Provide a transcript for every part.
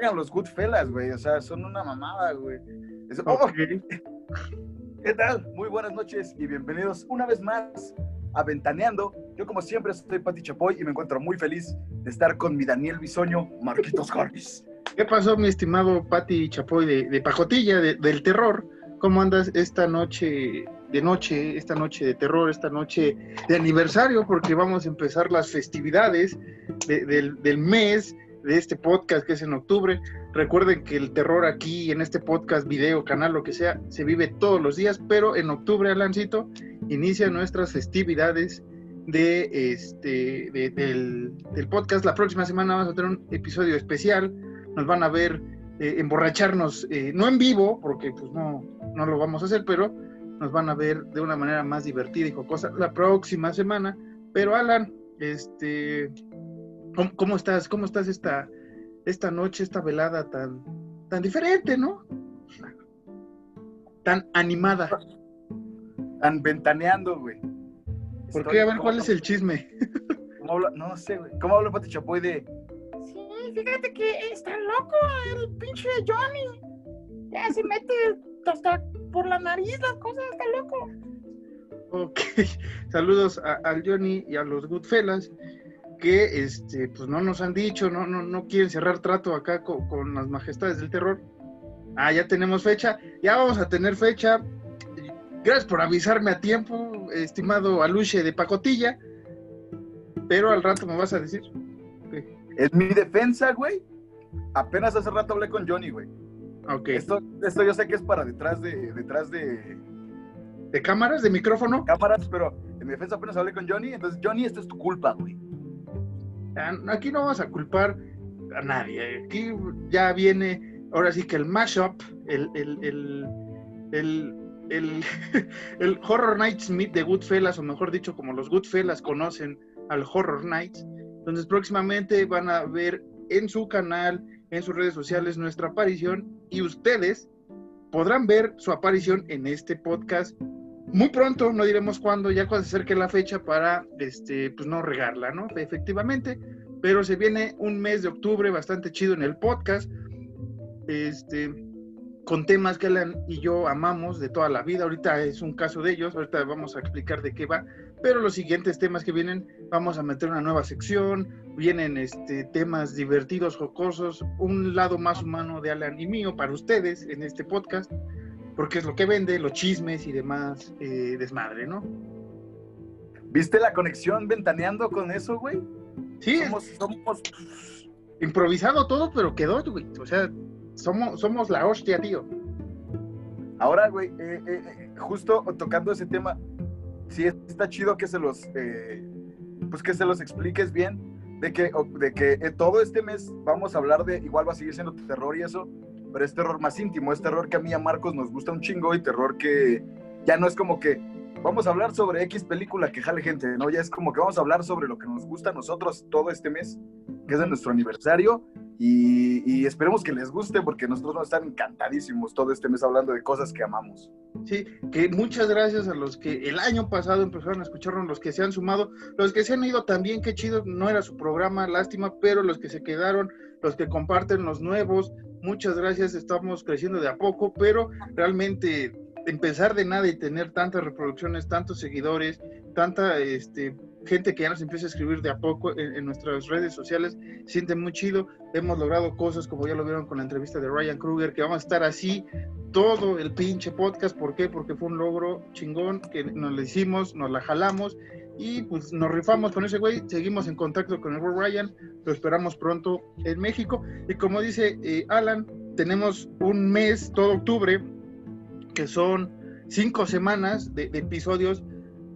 cagan los Goodfellas, güey. O sea, son una mamada, güey. Es- ¡Oh! ¿Qué tal? Muy buenas noches y bienvenidos una vez más a Ventaneando. Yo, como siempre, soy Pati Chapoy y me encuentro muy feliz de estar con mi Daniel Bisoño, Marquitos Jarvis. ¿Qué pasó, mi estimado Pati Chapoy de, de Pacotilla, de- del terror? ¿Cómo andas esta noche de noche, esta noche de terror, esta noche de aniversario? Porque vamos a empezar las festividades de- del, del mes de este podcast que es en octubre. Recuerden que el terror aquí en este podcast, video, canal, lo que sea, se vive todos los días, pero en octubre, Alancito, inicia nuestras festividades de este de- del, del podcast. La próxima semana vamos a tener un episodio especial. Nos van a ver eh, emborracharnos, eh, no en vivo, porque pues no, no lo vamos a hacer, pero nos van a ver de una manera más divertida y jocosa la próxima semana. Pero Alan, este, ¿cómo, cómo estás? ¿Cómo estás esta, esta noche, esta velada tan, tan diferente, no? Tan animada. Están ventaneando, güey. ¿Por Estoy- qué? A ver, ¿cómo- ¿cuál es el chisme? No sé, güey. ¿Cómo habla Pati Chapoy de Sí, fíjate que está loco el pinche Johnny. Ya se mete hasta por la nariz las cosas, está loco. Ok, saludos a- al Johnny y a los Goodfellas que este pues no nos han dicho, no, no, no quieren cerrar trato acá co- con, las majestades del terror. Ah, ya tenemos fecha, ya vamos a tener fecha. Gracias por avisarme a tiempo, estimado Aluche de Pacotilla. Pero al rato me vas a decir. En mi defensa, güey, apenas hace rato hablé con Johnny, güey. Ok. Esto, esto yo sé que es para detrás de, detrás de ¿De cámaras? ¿De micrófono? cámaras, pero en mi defensa apenas hablé con Johnny. Entonces, Johnny, esto es tu culpa, güey. Aquí no vamos a culpar a nadie. Aquí ya viene, ahora sí que el mashup, el, el, el, el, el, el Horror Nights Meet de Goodfellas, o mejor dicho, como los Goodfellas conocen al Horror Nights. Entonces, próximamente van a ver en su canal, en sus redes sociales, nuestra aparición y ustedes podrán ver su aparición en este podcast muy pronto, no diremos cuándo, ya cuando se acerque la fecha para, este, pues no regarla, ¿no? Efectivamente, pero se viene un mes de octubre bastante chido en el podcast, este, con temas que Alan y yo amamos de toda la vida, ahorita es un caso de ellos, ahorita vamos a explicar de qué va, pero los siguientes temas que vienen, vamos a meter una nueva sección, vienen este, temas divertidos, jocosos, un lado más humano de Alan y mío para ustedes en este podcast porque es lo que vende, los chismes y demás eh, desmadre, ¿no? ¿Viste la conexión ventaneando con eso, güey? Sí, Somos, somos, improvisado todo, pero quedó, güey. O sea, somos, somos la hostia, tío. Ahora, güey, eh, eh, eh, justo tocando ese tema, sí está chido que se los, eh, pues que se los expliques bien, de que, de que eh, todo este mes vamos a hablar de, igual va a seguir siendo terror y eso, pero es terror más íntimo, es terror que a mí y a Marcos nos gusta un chingo y terror que ya no es como que vamos a hablar sobre X película que jale gente, ¿no? Ya es como que vamos a hablar sobre lo que nos gusta a nosotros todo este mes, que es de nuestro aniversario, y, esperemos que les guste porque nosotros vamos a encantadísimos todo este mes hablando de cosas que amamos. Sí, que muchas gracias a los que el año pasado empezaron a escucharnos, los que se han sumado, los que se han ido también, qué chido, no era su programa, lástima, pero los que se quedaron, los que comparten los nuevos, muchas gracias, estamos creciendo de a poco, pero realmente empezar de nada y tener tantas reproducciones, tantos seguidores, tanta este, gente que ya nos empieza a escribir de a poco en, en nuestras redes sociales, siente muy chido. Hemos logrado cosas como ya lo vieron con la entrevista de Ryan Kruger, que vamos a estar así todo el pinche podcast. ¿Por qué? Porque fue un logro chingón que nos lo hicimos, nos la jalamos y pues nos rifamos con ese güey. Seguimos en contacto con el güey Ryan, lo esperamos pronto en México. Y como dice eh, Alan, tenemos un mes, todo octubre, que son cinco semanas de, de episodios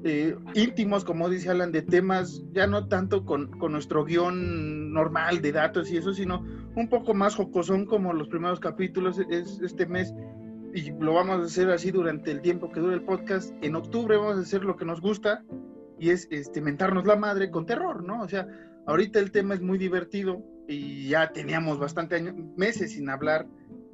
eh, íntimos, como dice Alan, de temas ya no tanto con, con, nuestro guion normal de datos y eso, sino un poco más jocosón como los primeros capítulos es este mes y lo vamos a hacer así durante el tiempo que dure el podcast. En octubre vamos a hacer lo que nos gusta y es este, mentarnos la madre con terror, ¿no? O sea, ahorita el tema es muy divertido y ya teníamos bastante años, meses sin hablar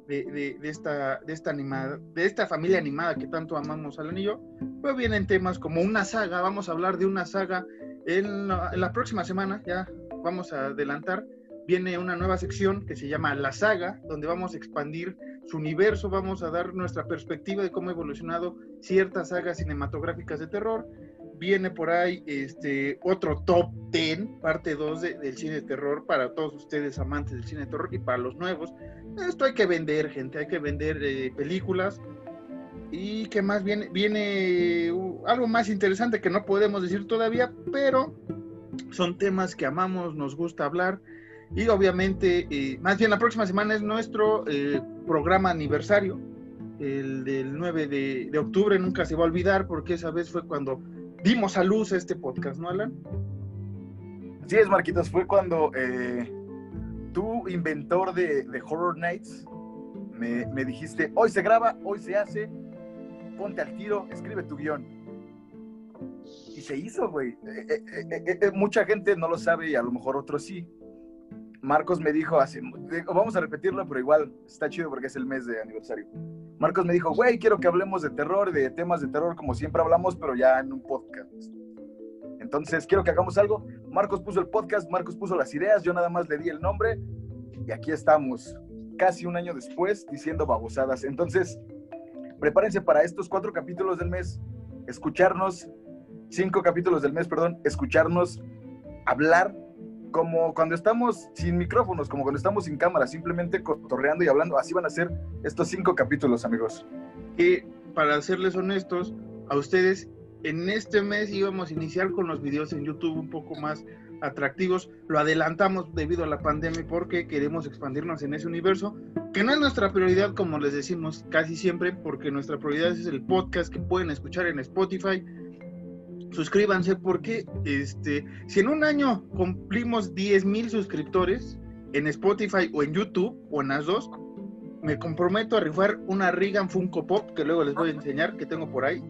de, de, de, esta, de, esta animada, de esta familia animada que tanto amamos al anillo, pues vienen temas como una saga, vamos a hablar de una saga en la, en la próxima semana, ya vamos a adelantar, viene una nueva sección que se llama La Saga, donde vamos a expandir su universo, vamos a dar nuestra perspectiva de cómo ha evolucionado ciertas sagas cinematográficas de terror. Viene por ahí este otro top 10, parte 2 de, del cine de terror para todos ustedes amantes del cine de terror y para los nuevos. Esto hay que vender, gente, hay que vender eh, películas. Y que más viene, viene uh, algo más interesante que no podemos decir todavía, pero son temas que amamos, nos gusta hablar. Y obviamente, eh, más bien la próxima semana es nuestro eh, programa aniversario, el del 9 de, de, octubre, nunca se va a olvidar porque esa vez fue cuando dimos a luz este podcast, ¿no, Alan? Sí, es, Marquitos, fue cuando eh, tú, inventor de, Horror Nights, me, me, dijiste, hoy se graba, hoy se hace, ponte al tiro, escribe tu guion. Y se hizo, güey. Eh, mucha gente no lo sabe y a lo mejor otros sí Marcos me dijo así, vamos a repetirlo, pero igual está chido porque es el mes de aniversario. Marcos me dijo, güey, quiero que hablemos de terror, de temas de terror como siempre hablamos, pero ya en un podcast. Entonces, quiero que hagamos algo. Marcos puso el podcast, Marcos puso las ideas, yo nada más le di el nombre y aquí estamos, casi un año después, diciendo babosadas. Entonces, prepárense para estos cuatro capítulos del mes, escucharnos, cinco capítulos del mes, perdón, escucharnos hablar como cuando estamos sin micrófonos, como cuando estamos sin cámara, simplemente cotorreando y hablando. Así van a ser estos cinco capítulos, amigos. Y para serles honestos, a ustedes, en este mes íbamos a iniciar con los videos en YouTube un poco más atractivos. Lo adelantamos debido a la pandemia porque queremos expandirnos en ese universo, que no es nuestra prioridad, como les decimos casi siempre, porque nuestra prioridad es el podcast que pueden escuchar en Spotify suscríbanse porque este, si en un año cumplimos 10 mil suscriptores en Spotify o en YouTube o en las dos, me comprometo a rifar una Regan Funko Pop que luego les voy a enseñar que tengo por ahí.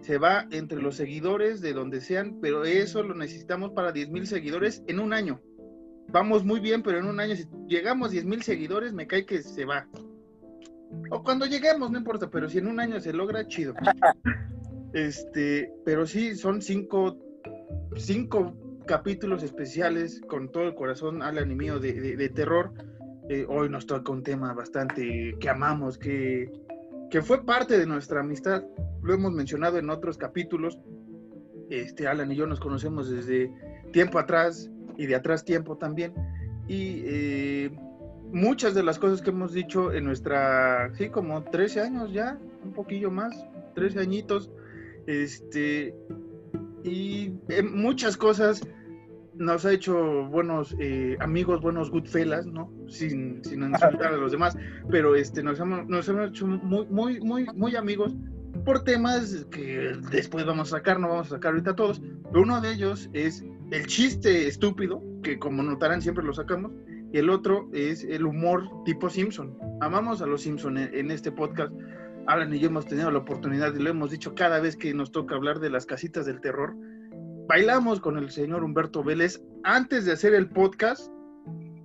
Se va entre los seguidores de donde sean, pero eso lo necesitamos para 10 mil seguidores en un año. Vamos muy bien, pero en un año, si llegamos a 10 mil seguidores, me cae que se va. O cuando lleguemos, no importa, pero si en un año se logra, chido. Este, pero sí, son cinco, cinco capítulos especiales con todo el corazón, Alan y mío, de, de, de terror. Eh, hoy nos toca un tema bastante que amamos, que, que fue parte de nuestra amistad. Lo hemos mencionado en otros capítulos. Este, Alan y yo nos conocemos desde tiempo atrás y de atrás tiempo también. Y eh, muchas de las cosas que hemos dicho en nuestra, sí, como 13 años ya, un poquillo más, 13 añitos, este, y muchas cosas nos ha hecho buenos eh, amigos, buenos goodfellas, ¿no? Sin, sin insultar a los demás, pero este, nos, hemos, nos hemos hecho muy, muy, muy, muy amigos por temas que después vamos a sacar, no vamos a sacar ahorita todos, pero uno de ellos es el chiste estúpido, que como notarán siempre lo sacamos, y el otro es el humor tipo Simpson. Amamos a los Simpson en, en este podcast Alan y yo hemos tenido la oportunidad y lo hemos dicho cada vez que nos toca hablar de las casitas del terror. Bailamos con el señor Humberto Vélez antes de hacer el podcast.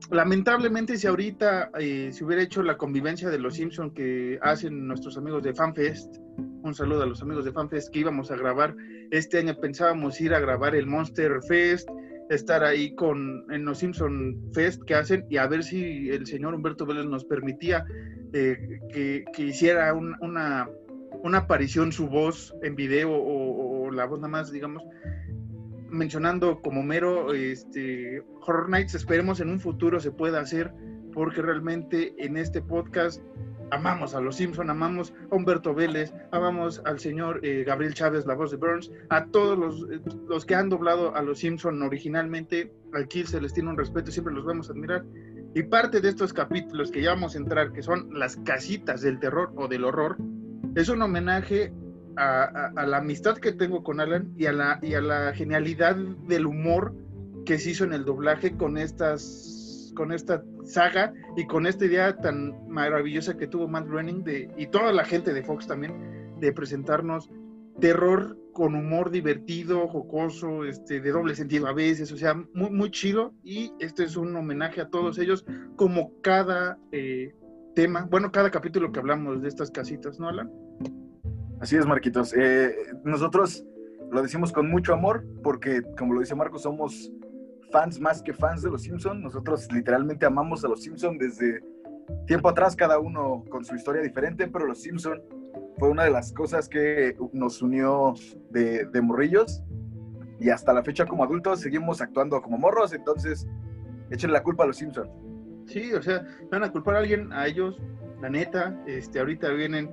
Lamentablemente, si ahorita eh, se hubiera hecho la convivencia de los Simpson que hacen nuestros amigos de FanFest, un saludo a los amigos de FanFest que íbamos a grabar este año, pensábamos ir a grabar el Monster Fest, estar ahí con en los Simpson Fest que hacen y a ver si el señor Humberto Vélez nos permitía eh, que, que, hiciera un, una, una, aparición su voz en video o, o, la voz nada más, digamos. mencionando como mero este, Horror Nights, esperemos en un futuro se pueda hacer, porque realmente en este podcast amamos a los Simpson, amamos a Humberto Vélez, amamos al señor eh, Gabriel Chávez, la voz de Burns, a todos los, eh, los que han doblado a los Simpson originalmente, aquí se les tiene un respeto, siempre los vamos a admirar. Y parte de estos capítulos que ya vamos a entrar, que son las casitas del terror o del horror, es un homenaje a, la amistad que tengo con Alan y a, la, y a la genialidad del humor que se hizo en el doblaje con estas con esta saga y con esta idea tan maravillosa que tuvo Matt Groening y toda la gente de Fox también de presentarnos terror con humor divertido, jocoso, este, de doble sentido a veces, o sea, muy, muy chido. Y este es un homenaje a todos ellos, como cada eh, tema, bueno, cada capítulo que hablamos de estas casitas, ¿no, Alan? Así es, Marquitos. Eh, nosotros lo decimos con mucho amor porque, como lo dice Marcos, somos fans más que fans de los Simpson. Nosotros literalmente amamos a los Simpson desde tiempo atrás, cada uno con su historia diferente, pero los Simpson fue una de las cosas que nos unió de, de morrillos y hasta la fecha como adultos seguimos actuando como morros, entonces échenle la culpa a los Simpson. Sí, o sea, van a culpar a alguien, a ellos, la neta, este, ahorita vienen.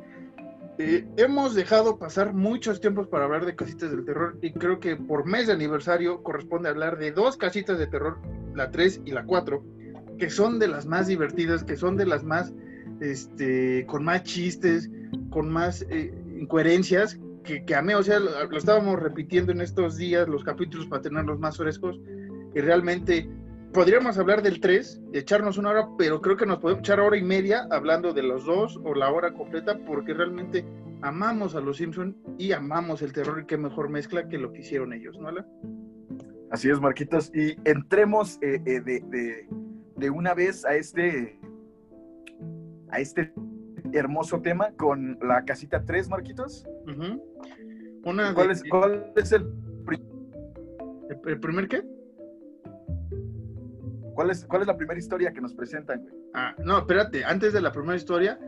Eh, hemos dejado pasar muchos tiempos para hablar de casitas del terror y creo que por mes de aniversario corresponde hablar de dos casitas de terror, la 3 y la 4, que son de las más divertidas, que son de las más, este, con más chistes, con más eh, incoherencias, que, que amé, o sea, lo, lo estábamos repitiendo en estos días, los capítulos para tenerlos más frescos, y realmente podríamos hablar del 3, echarnos una hora, pero creo que nos podemos echar hora y media hablando de los dos o la hora completa, porque realmente amamos a los Simpson y amamos el terror, y qué mejor mezcla que lo que hicieron ellos, ¿no, Alan? Así es, Marquitos. Y entremos eh, eh, de, de- de una vez a este, a este hermoso tema con la casita 3, Marquitos. Una ¿Cuál de- es, cuál es ¿El, el primer qué? Cuál, es, ¿Cuál es la primera historia que nos presentan, güey? Ah, no, espérate, antes de la primera historia,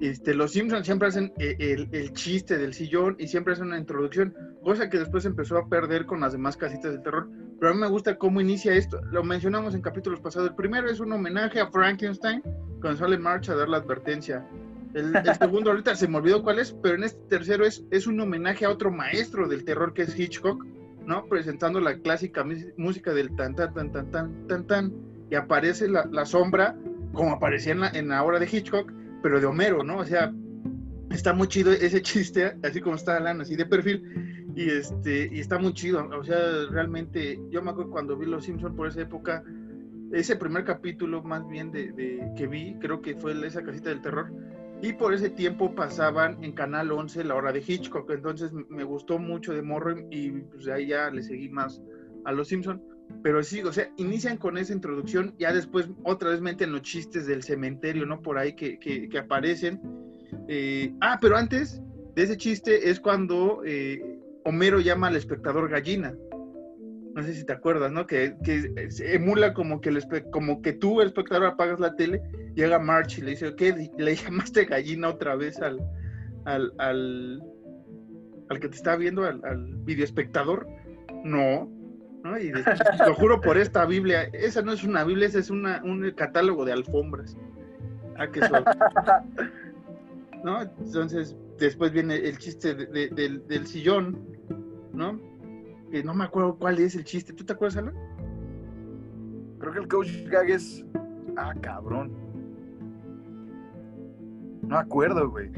este, los Simpsons siempre hacen eh, el, el chiste del sillón y siempre hacen una introducción, cosa que después empezó a perder con las demás casitas del terror. Pero a mí me gusta cómo inicia esto. Lo mencionamos en capítulos pasados. El primero es un homenaje a Frankenstein, cuando sale March a dar la advertencia. El, el segundo, ahorita se me olvidó cuál es, pero en este tercero es, es un homenaje a otro maestro del terror que es Hitchcock, ¿no? Presentando la clásica música del tan, tan, tan, tan, tan, tan, tan, y aparece la, sombra como aparecía en la, en la obra de Hitchcock, pero de Homero, ¿no? O sea, está muy chido ese chiste, así como está Alan, así de perfil, y este, y está muy chido, o sea, realmente, yo me acuerdo cuando vi Los Simpsons por esa época, ese primer capítulo más bien de, que vi, creo que fue esa casita del terror, y por ese tiempo pasaban en Canal 11 la hora de Hitchcock, entonces me gustó mucho de Morro y pues ahí ya le seguí más a Los Simpsons. Pero sí, o sea, inician con esa introducción, ya después otra vez meten los chistes del cementerio, ¿no? Por ahí que, que- aparecen. Eh, ah, pero antes de ese chiste es cuando eh, Homero llama al espectador gallina. No sé si te acuerdas, ¿no? Que, que emula como que, el como que tú, espectador, apagas la tele, llega March y le dice, ¿qué? ¿Le llamaste gallina otra vez al, al, al, al que te está viendo, al, al videoespectador? No, ¿no? Y después, lo juro por esta Biblia, esa no es una Biblia, esa es una, un catálogo de alfombras. Ah, qué suave. ¿No? Entonces, después viene el chiste de- de- del, del sillón, ¿no? Que no me acuerdo cuál es el chiste. ¿Tú te acuerdas, Alan? Creo que el coach gag es. Ah, cabrón. No me acuerdo, güey.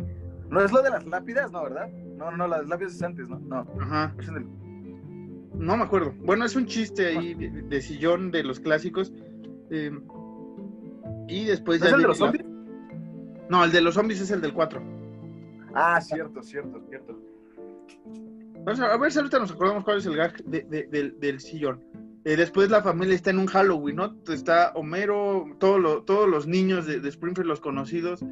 No es lo de las lápidas, ¿no, verdad? No, no, las lápidas es antes, ¿no? No. Ajá. es en el- No me acuerdo. Bueno, es un chiste ahí de, de sillón de los clásicos. eh, y después ¿No es ya el de los zombies? No, el de los zombies es el del 4. Ah, cierto, cierto, cierto. Vamos a, a ver si ahorita nos acordamos cuál es el gag de- de- del, del sillón. Eh, después la familia está en un Halloween, ¿no? Está Homero, todo lo- todos los niños de, de Springfield, los conocidos,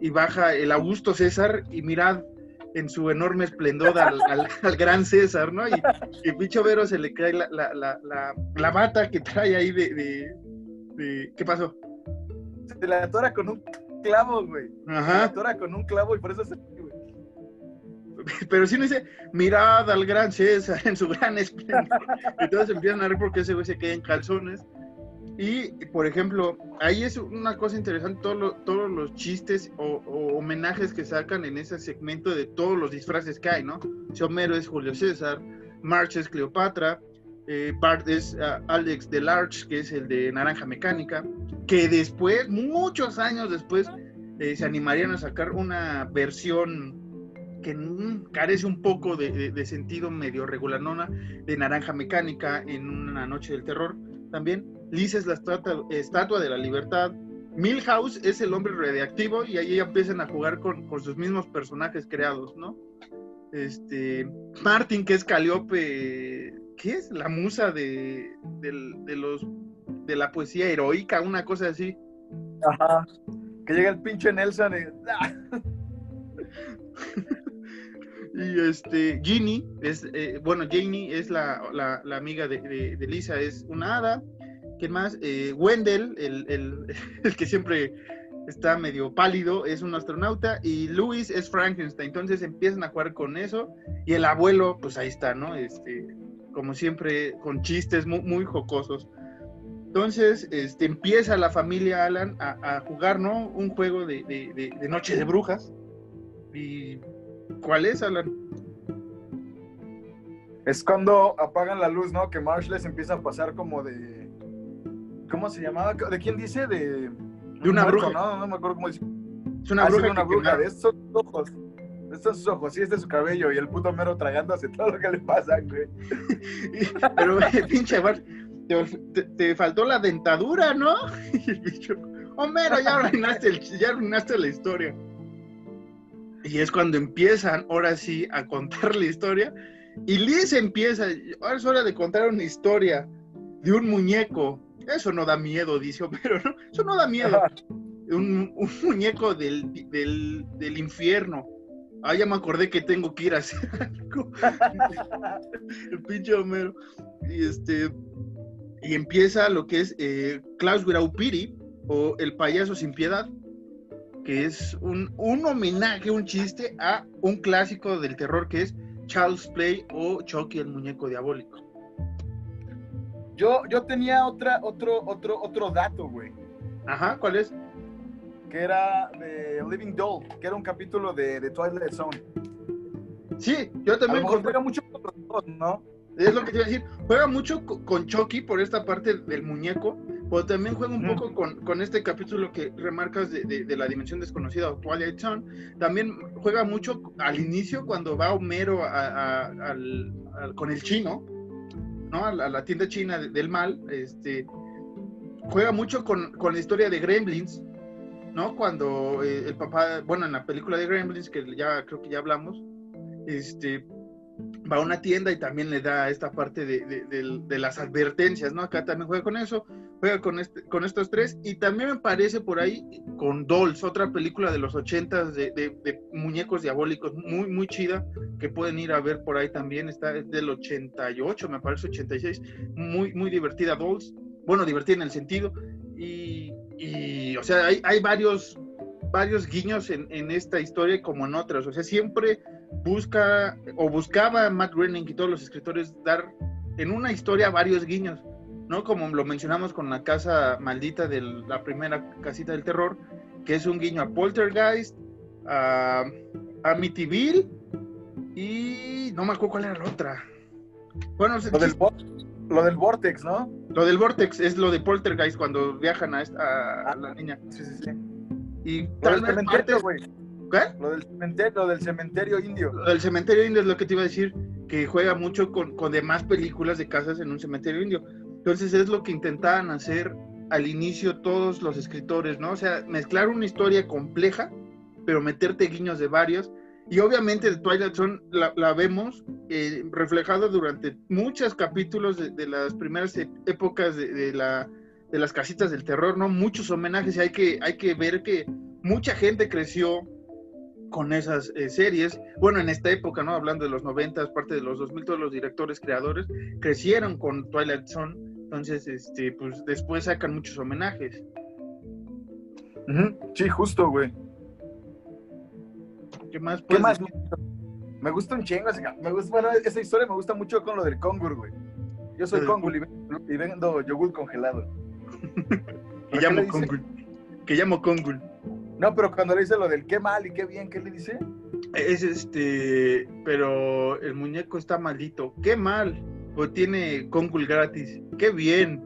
y baja el Augusto César y mirad en su enorme esplendor al, al- al gran César, ¿no? Y, y Picho Vero se le cae la, la- la- la- bata que trae ahí de, de- de- ¿Qué pasó? Se la atora con un clavo, güey. Se la Ajá. atora con un clavo y por eso se. pero sí no dice, mirad al gran César en su gran esplendor. y todos empiezan a ver porque ese güey se queda en calzones. Y, por ejemplo, ahí es una cosa interesante, todos los chistes o, homenajes que sacan en ese segmento de todos los disfraces que hay, ¿no? Si Homero es Julio César, March es Cleopatra, eh, Bart es uh, Alex Delarge, que es el de Naranja Mecánica, que después, muchos años después, eh, se animarían a sacar una versión que carece un poco de, de, sentido medio regulanona de Naranja Mecánica en una noche del terror también. Lisa es la estatua, de la libertad. Milhouse es el hombre radiactivo y ahí empiezan a jugar con, sus mismos personajes creados, ¿no? Este, Martin, que es Caliope, ¿qué es? La musa de, de, los, de la poesía heroica, una cosa así. Ajá. Que llega el pinche Nelson y... y este, Ginny, es, eh, bueno, Janie es la, amiga de, de, Lisa, es una hada. ¿Quién más? Eh, Wendell, el, el, que siempre está medio pálido, es un astronauta. Y Louis es Frankenstein. Entonces empiezan a jugar con eso. Y el abuelo, pues ahí está, ¿no? Este, como siempre, con chistes muy, muy jocosos. Entonces, este, empieza la familia Alan a, jugar, ¿no? Un juego de, de, de, Noche de Brujas. ¿Y cuál es, Alan? Es cuando apagan la luz, ¿no? Que Marsh les empieza a pasar como de ¿Cómo se llamaba? ¿De quién dice? De, de una bruja. No, no me acuerdo cómo dice. Es una ah, bruja. de una bruja. De estos ojos. Estos sus ojos, sí, es de su cabello. Y el puto mero tragándose todo lo que le pasa, güey. Pero, pinche, te, te, faltó la dentadura, ¿no? Y el bicho, Homero, ya arruinaste, el, ya arruinaste la historia. Y es cuando empiezan, ahora sí, a contar la historia. Y Liz empieza, ahora es hora de contar una historia de un muñeco eso no da miedo, dice Homero, ¿no? Eso no da miedo. Un, muñeco del, del, infierno. Ah, ya me acordé que tengo que ir a hacer algo. el pinche Homero. Y este. Y empieza lo que es eh, Klaus Graupiri o El payaso sin piedad, que es un, un homenaje, un chiste a un clásico del terror que es Charles Play o Chucky el muñeco diabólico. Yo, yo tenía otra, otro, otro, otro dato, güey. Ajá, ¿cuál es? Que era de Living Doll, que era un capítulo de, de Twilight Zone. Sí, yo también. juega mucho con los dos, ¿no? Es lo que te iba a decir. Juega mucho con Chucky por esta parte del muñeco, pero también juega un poco con, con, este capítulo que remarcas de, de, la dimensión desconocida o Twilight Zone. También juega mucho al inicio cuando va Homero al, con el chino ¿no? A la, tienda china del mal, este, juega mucho con, la historia de Gremlins, ¿no? Cuando eh, el papá, bueno, en la película de Gremlins, que ya creo que ya hablamos, este, va a una tienda y también le da esta parte de, las advertencias, ¿no? Acá también juega con eso, juega con, este, con estos tres y también me parece por ahí con Dolls, otra película de los ochentas de, muñecos diabólicos, muy, muy chida, que pueden ir a ver por ahí también, está del 88, me parece 86, muy, muy divertida Dolls, bueno, divertida en el sentido y, y o sea, hay, hay varios varios guiños en, en esta historia como en otras, o sea, siempre busca o buscaba Matt Groening y todos los escritores dar en una historia varios guiños, ¿no? Como lo mencionamos con la casa maldita de la primera casita del terror, que es un guiño a Poltergeist, a Amityville y no me acuerdo cuál era la otra. Bueno, lo, del, lo del Vortex, ¿no? Lo del Vortex es lo de Poltergeist cuando viajan a, esta, a la niña. Sí, sí, sí. Y tal vez ¿Qué? Lo del cementerio, del cementerio indio. Lo del cementerio indio es lo que te iba a decir, que juega mucho con, con demás películas de casas en un cementerio indio. Entonces es lo que intentaban hacer al inicio todos los escritores, ¿no? O sea, mezclar una historia compleja, pero meterte guiños de varios. Y obviamente Twilight Zone la, vemos eh, reflejado durante muchos capítulos de, las primeras e, épocas de, de, la, de las casitas del terror, ¿no? Muchos homenajes y hay que, hay que ver que mucha gente creció con esas eh, series. Bueno, en esta época, ¿no? Hablando de los 90, parte de los 2000, todos los directores, creadores, crecieron con Twilight Zone. Entonces, este, pues después sacan muchos homenajes. Sí, justo, güey. ¿Qué más? ¿Qué más? Me gusta un chingo, me gusta, bueno, esa historia me gusta mucho con lo del Congur, güey. Yo soy Congur y, ven- y vendo yogur congelado. Que ¿Qué llamo? Kongul. Que llamo Kongul. No, pero cuando le dice lo del qué mal y qué bien, ¿qué le dice? Es este, pero el muñeco está maldito. Qué mal. Pues tiene Kongul gratis. Qué bien.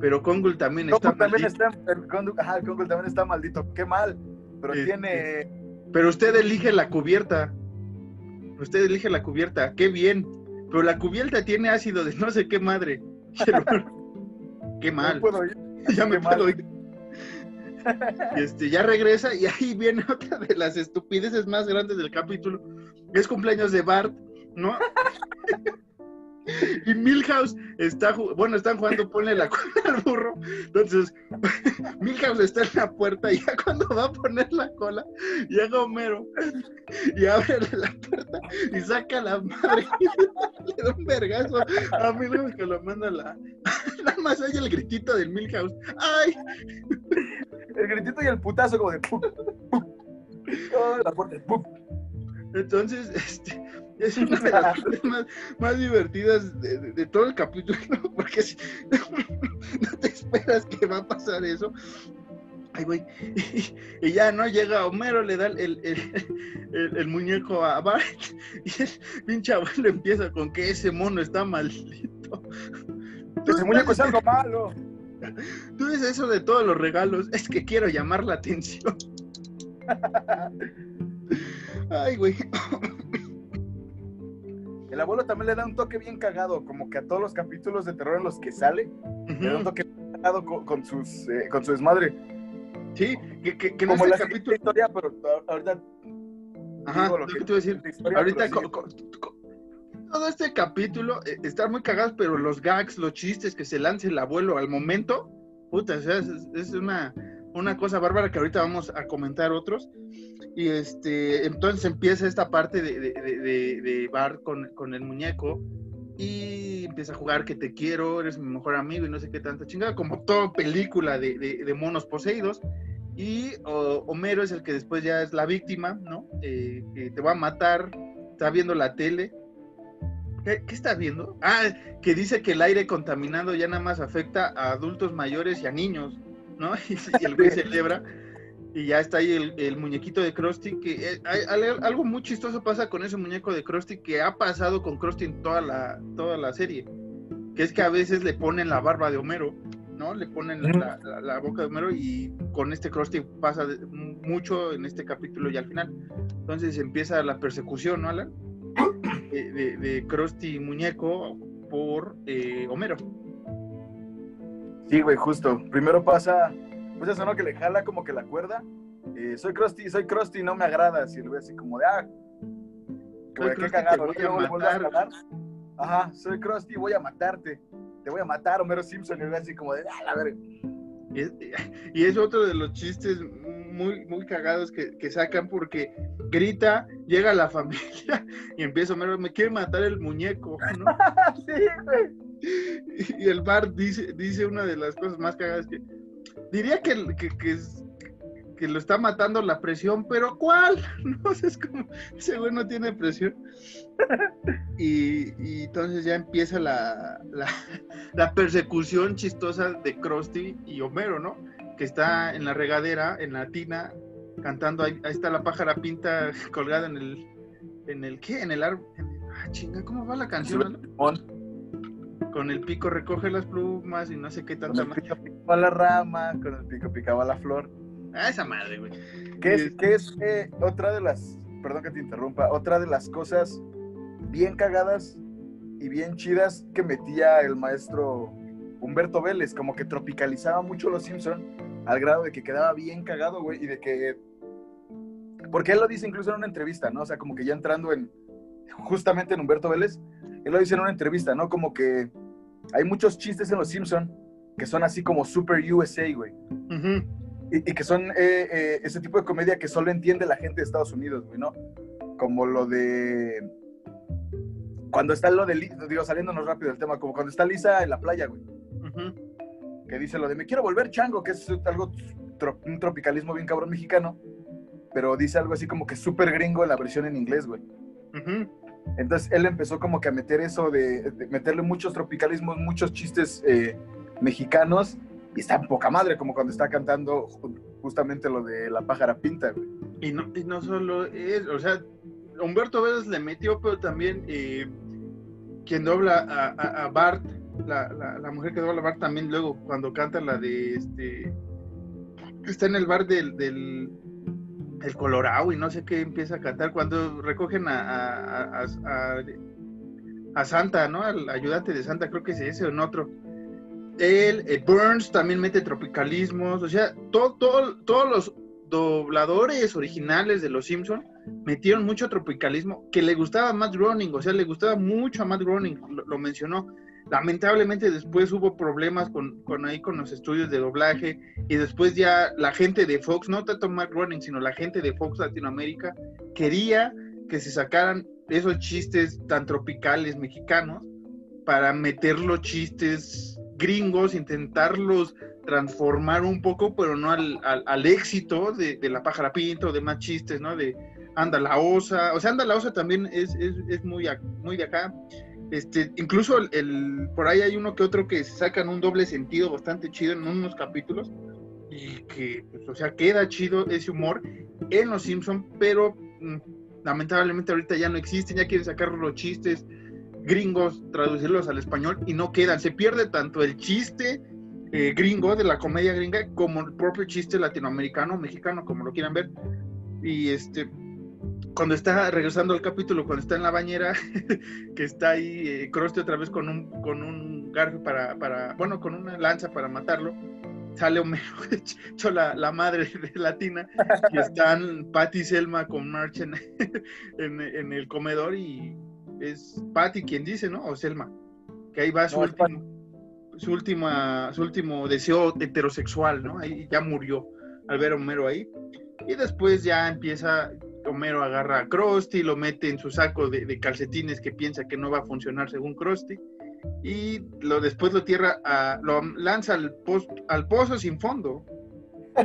Pero Kongul también está también maldito. está, el Congur, ajá, el Congur también está maldito, qué mal. Pero tiene, Pero usted elige la cubierta. Usted elige la cubierta. Qué bien. Pero la cubierta tiene ácido de no sé qué madre. Qué mal. no puedo ir. ya me mal. puedo ir. Y este, ya regresa y ahí viene otra de las estupideces más grandes del capítulo. Es cumpleaños de Bart, ¿no? Y Milhouse está, bueno, están jugando, ponle la cola al burro. Entonces, Milhouse está en la puerta y ya cuando va a poner la cola, llega Homero y abre la puerta y saca a la madre le da un vergazo a Milhouse que lo manda a la... Nada más oye el gritito del Milhouse. ¡Ay! El gritito y el putazo como de pum, pum. Oh, la puerta, pum. Entonces, este, es una de las partes más, más divertidas de, de- de todo el capítulo, ¿no? porque si- no te esperas que va a pasar eso. Ay, güey. Y, y ya no llega Homero, le da el, el- el- el muñeco a Bart y el pinche abuelo empieza con que ese mono está maldito. Ese muñeco es algo malo. Tú dices eso de todos los regalos, es que quiero llamar la atención. Ay, güey. El abuelo también le da un toque bien cagado, como que a todos los capítulos de terror en los que sale, le da un toque bien cagado con, con sus, eh, con su desmadre. Sí, que, que, que no Como es la el siguiente capítulo. historia, pero ahorita Ajá, lo que te iba a decir. la historia, Ahorita todo este capítulo eh, está muy cagado, pero los gags, los chistes que se lance el abuelo al momento, puta, o sea, es, es una, una cosa bárbara que ahorita vamos a comentar otros. Y este, entonces empieza esta parte de, de, de, Bart con, con el muñeco y empieza a jugar que te quiero, eres mi mejor amigo y no sé qué tanta chingada, como toda película de, monos poseídos. Y o- Homero es el que después ya es la víctima, ¿no? Eh, que te va a matar, está viendo la tele. ¿Qué, qué está viendo? Ah, que dice que el aire contaminado ya nada más afecta a adultos mayores y a niños, ¿no? Y, y el güey celebra. Y ya está ahí el, el muñequito de Krusty, que eh, hay- hay- algo muy chistoso pasa con ese muñeco de Krusty que ha pasado con Krusty en toda la, toda la serie. Que es que a veces le ponen la barba de Homero, ¿no? Le ponen la, boca de Homero y con este Krusty pasa de- mucho en este capítulo y al final. Entonces empieza la persecución, ¿no, Alan? De, de, de Krusty muñeco por eh, Homero. Sí, güey, justo. Primero pasa, pues eso, ¿no? Que le jala como que la cuerda. Eh, soy Krusty, soy Krusty, no me agradas. Y güey así como de, ah, güey, qué cagado. voy a matar. Ajá, soy Krusty, voy a matarte. Te voy a matar, Homero Simpson. Y güey así como de, ah, la verga. Y es, y es otro de los chistes muy, muy cagados que, que sacan porque grita, llega la familia y empieza Homero, me quiere matar el muñeco, ¿no? sí, güey. Y el bar dice, dice una de las cosas más cagadas que diría que, que, que, que lo está matando la presión, pero ¿cuál? No es como, ese güey no tiene presión. Y, y entonces ya empieza la, la, persecución chistosa de Krusty y Homero, ¿no? Que está en la regadera, en la tina, cantando, ahí, ahí está la pájara pinta colgada en el, en el, ¿qué? En el árbol. Ah, chinga, ¿cómo va la canción? Con el pico recoge las plumas y no sé qué Con tanta el más. pico picaba la rama, con el pico picaba la flor. Ah, esa madre, güey. Que es, Y- que es eh, otra de las, perdón que te interrumpa, otra de las cosas bien cagadas y bien chidas que metía el maestro Humberto Vélez, como que tropicalizaba mucho los Simpson al grado de que quedaba bien cagado, güey, y de que... Porque él lo dice incluso en una entrevista, ¿no? O sea, como que ya entrando en, justamente en Humberto Vélez, él lo dice en una entrevista, ¿no? Como que hay muchos chistes en los Simpson que son así como super USA, güey. Y, y que son eh, eh, ese tipo de comedia que solo entiende la gente de Estados Unidos, güey, ¿no? Como lo de. Cuando está lo de. Digo, saliéndonos rápido del tema, como cuando está Lisa en la playa, güey. Que dice lo de me quiero volver chango, que es algo. tro- un tropicalismo bien cabrón mexicano. Pero dice algo así como que súper gringo en la versión en inglés, güey. Ujú. Entonces él empezó como que a meter eso de, meterle muchos tropicalismos, muchos chistes eh, mexicanos y está en poca madre, como cuando está cantando ju- justamente lo de la pájara pinta, güey. Y no, y no solo es, o sea, Humberto Vélez le metió, pero también eh, quien dobla a, Bart, la, mujer que dobla a Bart también luego cuando canta la de este, está en el bar del el Colorado y no sé qué empieza a cantar, cuando recogen a, a, a- Santa, ¿no? Al ayudante de Santa, creo que es ese o en otro. Él, eh, Burns también mete tropicalismos, o sea, todo, todo- todos los dobladores originales de Los Simpson metieron mucho tropicalismo que le gustaba a Matt Groening, o sea, le gustaba mucho a Matt Groening, lo mencionó. Lamentablemente después hubo problemas con, ahí con los estudios de doblaje y después ya la gente de Fox, no tanto Matt Groening, sino la gente de Fox Latinoamérica quería que se sacaran esos chistes tan tropicales mexicanos para meter los chistes gringos, intentarlos transformar un poco, pero no al, éxito de, la pájara pinto, de más chistes, ¿no? De anda la osa, o sea, anda la osa también es, muy, muy de acá. Este, incluso el, el- por ahí hay uno que otro que sacan un doble sentido bastante chido en unos capítulos y que, pues, o sea, queda chido ese humor en Los Simpson, pero mm, lamentablemente ahorita ya no existen, ya quieren sacar los chistes gringos, traducirlos al español y no quedan. Se pierde tanto el chiste eh, gringo de la comedia gringa como el propio chiste latinoamericano, mexicano, como lo quieran ver. Y este, cuando está regresando al capítulo, cuando está en la bañera, que está ahí eh, Krusty otra vez con un, con un garfio para, para, bueno, con una lanza para matarlo, sale Homero hecho la, la madre de Latina y están Patty y Selma con March en, en, en el comedor y es Patty quien dice, ¿no? O Selma, que ahí va su, No, último, su, última, su último deseo heterosexual, ¿no? Ahí ya murió al ver a Homero ahí. Y después ya empieza, Homero agarra a Krusty, lo mete en su saco de, calcetines que piensa que no va a funcionar según Krusty. Y lo, después lo tierra a, lo lanza al, pos- al pozo sin fondo.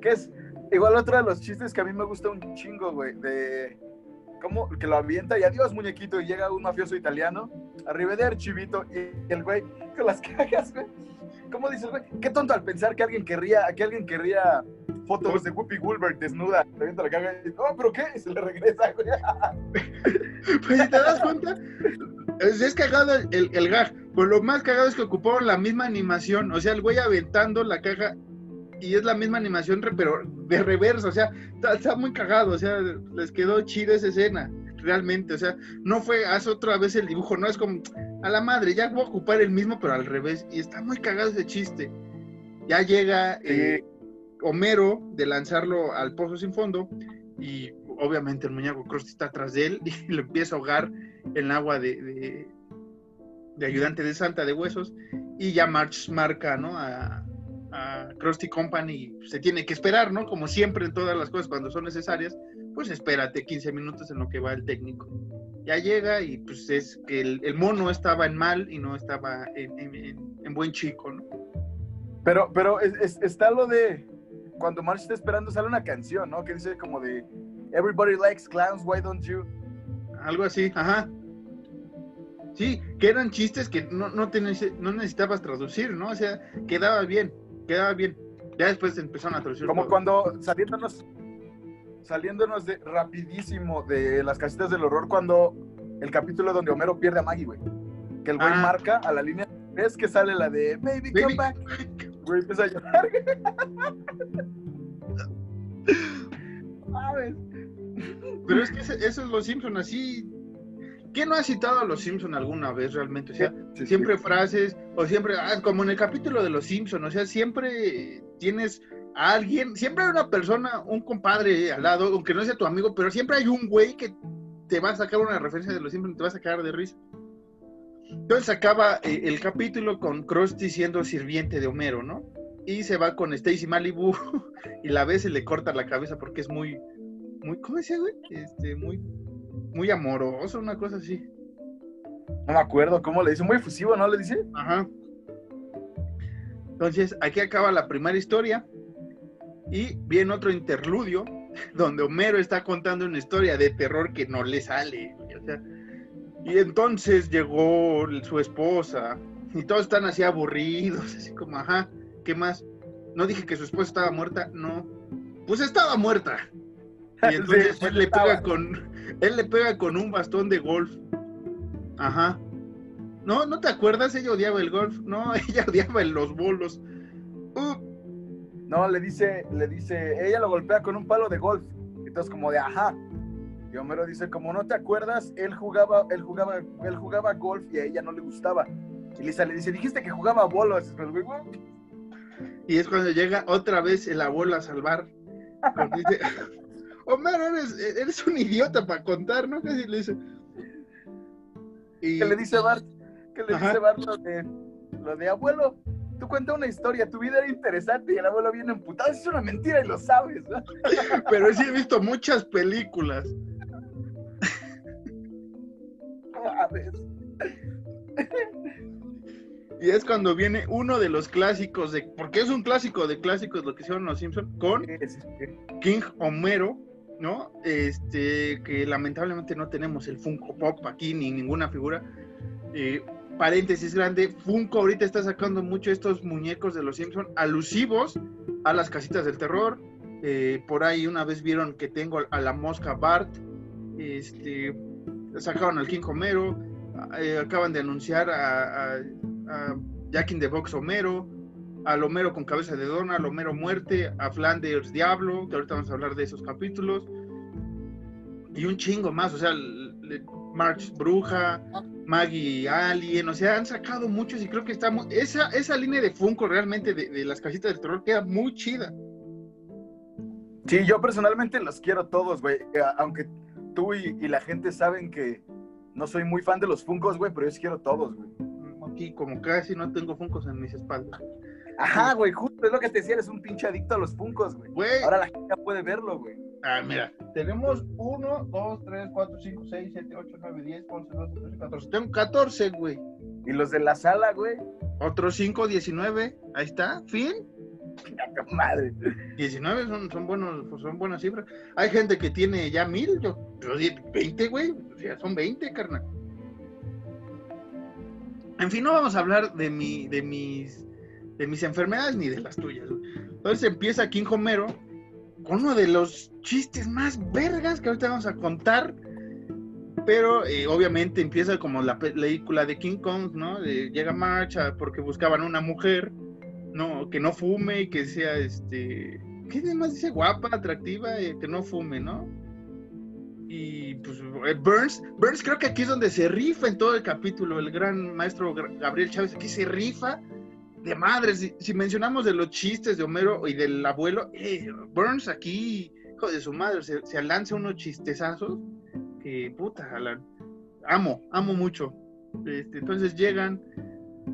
Que es igual otro de los chistes que a mí me gusta un chingo, güey, de cómo que lo avienta y adiós muñequito y llega un mafioso italiano, arriba de archivito y el güey con las cajas, güey. ¿Cómo dice el güey? Qué tonto al pensar que alguien querría, que alguien querría fotos de Whoopi Goldberg desnuda, le avienta la caja y oh, pero qué, y se le regresa. Pues si te das cuenta, es, cagado el, el, gag. Pero lo más cagado es que ocuparon la misma animación. O sea, el güey aventando la caja y es la misma animación, pero de reversa. O sea, está, está muy cagado. O sea, les quedó chido esa escena. Realmente, o sea, no fue, haz otra vez el dibujo, no es como a la madre, ya voy a ocupar el mismo, pero al revés. Y está muy cagado ese chiste. Ya llega eh, Homero de lanzarlo al pozo sin fondo y obviamente el muñeco Krusty está atrás de él y lo empieza a ahogar en el agua de, de, de ayudante de Santa de huesos y ya March marca ¿no? a, a Krusty Company se tiene que esperar, ¿no? Como siempre en todas las cosas cuando son necesarias, pues espérate 15 minutos en lo que va el técnico. Ya llega y pues es que el, el mono estaba en mal y no estaba en, en- en- en buen chico, ¿no? Pero, pero es- es- está lo de cuando Marge está esperando, sale una canción, ¿no? Que dice como de Everybody likes clowns, why don't you? Algo así, ajá. Sí, que eran chistes que no, no, te no necesitabas traducir, ¿no? O sea, quedaba bien, quedaba bien. Ya después empezaron a traducir. Como todo. cuando saliéndonos, saliéndonos de rapidísimo de las casitas del horror, cuando el capítulo donde Homero pierde a Maggie, güey. Que el güey Ah. marca a la línea, ves que sale la de Baby, Baby. come back. Güey empieza a llorar. Pero es que eso es los Simpson así. ¿Quién no ha citado a los Simpson alguna vez realmente? O sea, Sí, siempre sí. frases, o siempre, ah, como en el capítulo de los Simpson, o sea, siempre tienes a alguien, siempre hay una persona, un compadre al lado, aunque no sea tu amigo, pero siempre hay un güey que te va a sacar una referencia de los Simpson y te va a sacar de risa. Entonces acaba eh, el capítulo con Krusty siendo sirviente de Homero, ¿no? Y se va con Stacy Malibu y la ve se le corta la cabeza porque es muy, muy, ¿cómo decía, güey? Este, muy, muy amoroso, una cosa así. No me acuerdo cómo le dice, muy efusivo, ¿no? Le dice. Ajá. Entonces, aquí acaba la primera historia y viene otro interludio donde Homero está contando una historia de terror que no le sale. güey, o sea, y entonces llegó su esposa y todos están así aburridos, así como, ajá, ¿qué más? No dije que su esposa estaba muerta, no. Pues estaba muerta. Y entonces Sí, él le pega con él le pega con un bastón de golf. Ajá. No, ¿no te acuerdas? Ella odiaba el golf. No, ella odiaba los bolos. Uh, No, le dice, le dice, ella lo golpea con un palo de golf. Entonces como de ajá. Y Homero dice, como no te acuerdas, él jugaba, él jugaba, él jugaba golf y a ella no le gustaba. Y Lisa le dice, dijiste que jugaba bolos. Y el güey, "Bueno, y es cuando llega otra vez el abuelo a salvar. Dice, Homero, eres, eres un idiota para contar, ¿no? Casi le dice. Y, ¿Qué le dice Bart? ¿Qué le Ajá. dice Bart lo de, lo de abuelo? Tú cuenta una historia, tu vida era interesante y el abuelo viene emputado. Es una mentira y lo sabes. ¿no? Pero sí he visto muchas películas. Y es cuando viene uno de los clásicos de. Porque es un clásico de clásicos lo que hicieron los Simpsons con. King Homero, ¿no? Este, que lamentablemente no tenemos el Funko Pop aquí ni ninguna figura. Eh, paréntesis grande, Funko ahorita está sacando mucho estos muñecos de los Simpsons alusivos a las casitas del terror. Eh, por ahí una vez vieron que tengo a la mosca Bart. Este, sacaron al King Homero. eh, acaban de anunciar a, a, a Jack in the Box Homero al Homero con cabeza de dona, al Homero muerte, a Flanders Diablo, que ahorita vamos a hablar de esos capítulos, y un chingo más, o sea, March Bruja, Maggie Alien, o sea, han sacado muchos y creo que estamos, esa, esa línea de Funko realmente de, de las casitas del terror queda muy chida. Sí, yo personalmente los quiero todos, güey. Eh, Aunque tú y, y la gente saben que no soy muy fan de los Funkos, güey, pero yo sí quiero todos, güey. Aquí como casi no tengo Funkos en mis espaldas. Ajá, güey, justo es lo que te decía, eres un pinche adicto a los Funkos, güey. Güey, Ahora la gente ya puede verlo, güey. ah, mira, tenemos 1, 2, 3, 4, 5, 6, 7, 8, 9, 10, 11, 12, 13, 14. Tengo 14, güey. Y los de la sala, güey, Otros 5, 19. Ahí está, fin. ¡qué madre. 19 son, son, buenos, pues, son buenas cifras. Hay gente que tiene ya mil, yo, yo di 20, güey. O sea, son 20, carnal. En fin, no vamos a hablar de, mi, de, mis, de mis enfermedades ni de las tuyas. Entonces empieza King Homero con uno de los chistes más vergas que ahorita vamos a contar. Pero eh, obviamente empieza como la pe- película de King Kong, ¿no? Llega March a- porque buscaban una mujer no, que no fume y que sea, este, ¿qué demás dice? Guapa, atractiva, eh, que no fume, ¿no? Y pues eh, Burns, Burns creo que aquí es donde se rifa en todo el capítulo, el gran maestro Gabriel Chávez, aquí se rifa de madres. Si, mencionamos de los chistes de Homero y del abuelo, eh, Burns aquí, hijo de su madre, se, se lanza unos chistezazos que puta, la- amo, amo mucho. Este, entonces llegan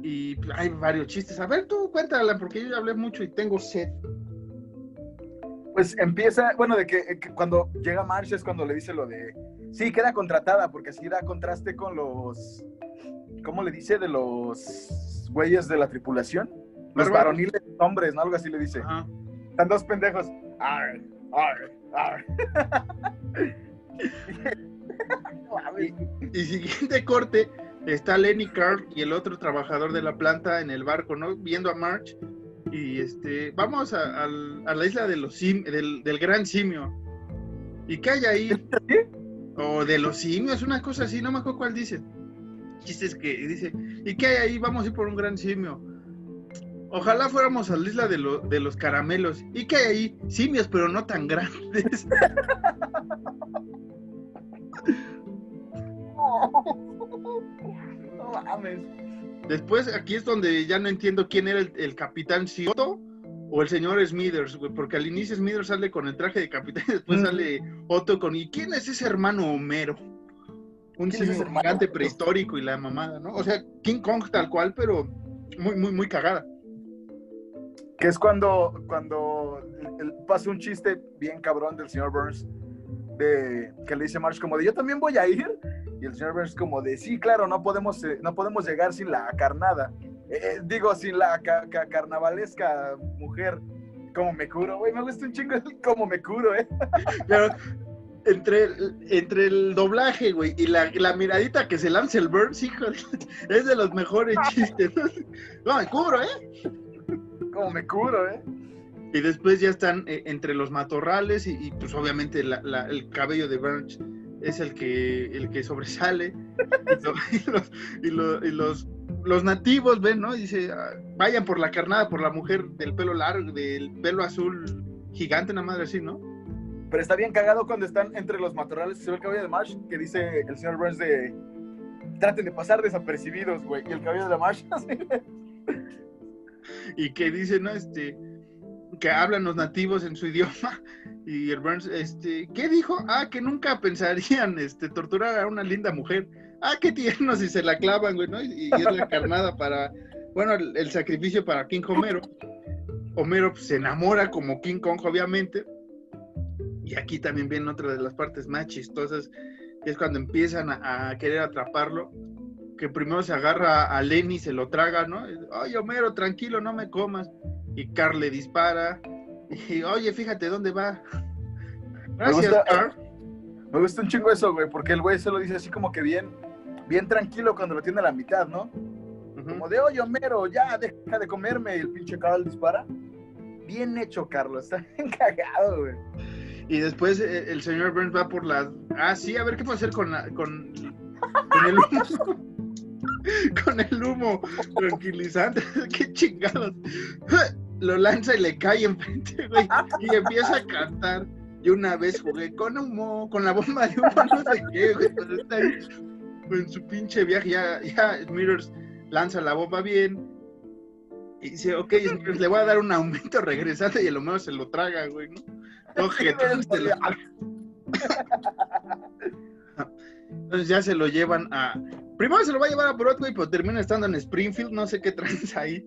y hay varios chistes. A ver, tú cuéntala, porque yo ya hablé mucho y tengo sed. Pues empieza, bueno, de que, que cuando llega Marsh es cuando le dice lo de, sí, queda contratada, porque así da contraste con los, ¿cómo le dice? De los güeyes de la tripulación. Los varoniles hombres, ¿no? Algo así le dice. Ajá. Están dos pendejos. Arr, arr, arr. Y, y siguiente corte, está Lenny Carl y el otro trabajador de la planta en el barco, ¿no? Viendo a March. Y este, vamos a, la isla de los sim, del, del gran simio. ¿Y qué hay ahí? O de los simios, una cosa así, no me acuerdo cuál dice. Chistes que dice, ¿y qué hay ahí? Vamos a ir por un gran simio. Ojalá fuéramos a la isla de, lo- de los caramelos. ¿Y qué hay ahí? Simios, pero no tan grandes. No mames. Después, aquí es donde ya no entiendo quién era el, el capitán Otto o el señor Smithers, güey, porque al inicio Smithers sale con el traje de capitán y después Mm. sale Otto con, ¿y quién es ese hermano Homero? Un gigante prehistórico y la mamada, ¿no? O sea, King Kong tal cual, pero muy, muy, muy cagada. Que es cuando, cuando pasa un chiste bien cabrón del señor Burns, de, que le dice Marsh como de, yo también voy a ir. Y el señor Burns como de, sí, claro, no podemos, eh, no podemos llegar sin la carnada. Eh, eh, digo, sin la ca- ca- carnavalesca mujer. como me curo, güey. Me gusta un chingo como me curo, ¿eh? Pero entre el, entre el doblaje, güey, y la, la miradita que se lanza el Burns, hijo, es de los mejores chistes. No, me cubro, ¿eh? Como me curo, ¿eh? Y después ya están eh, entre los matorrales y, y, pues obviamente la- la- el cabello de Burns es el que, el que sobresale. Y, lo- y los, y lo- y los, los nativos ven, ¿no? Dice, ah, vayan por la carnada, por la mujer del pelo largo, del pelo azul gigante, una madre así, ¿no? Pero está bien cagado cuando están entre los matorrales y se ve el cabello de Marsh, que dice el señor Burns de traten de pasar desapercibidos, güey. Y el cabello de la Marsh, y que dice, ¿no? Este, que hablan los nativos en su idioma. Y el Burns, este, ¿qué dijo? Ah, que nunca pensarían, este, torturar a una linda mujer. Ah, qué tierno si se la clavan, güey, ¿no? Y, es la carnada para, bueno, el, el sacrificio para King Homero. Homero pues, se enamora como King Kong, obviamente. Y aquí también viene otra de las partes más chistosas, que es cuando empiezan a, a querer atraparlo que primero se agarra a Lenny y se lo traga, ¿no? Oye, Homero, tranquilo, no me comas. Y Carl le dispara. Y, oye, fíjate dónde va. Gracias, gusta- Carl. Me gusta un chingo eso, güey, porque el güey se lo dice así como que bien, bien tranquilo cuando lo tiene a la mitad, ¿no? Como de, oye, Homero, ya deja de comerme. Y el pinche Carl dispara. Bien hecho, Carlos. Está bien cagado, güey. Y después eh, el señor Burns va por las. Ah, sí, a ver qué puedo hacer con, la- con, el humo. con el humo tranquilizante. qué chingados. Lo lanza y le cae enfrente, güey. Y empieza a cantar. Yo una vez jugué con humo, con la bomba de humo, no sé qué, güey. pero está en su pinche viaje. Ya, ya Smithers lanza la bomba bien. Y dice, ok, Smithers, le voy a dar un aumento regresante y el Homero se lo traga, güey, ¿no? Entonces ya se lo llevan a. Primero se lo va a llevar a Broadway, pero termina estando en Springfield, no sé qué tranza ahí.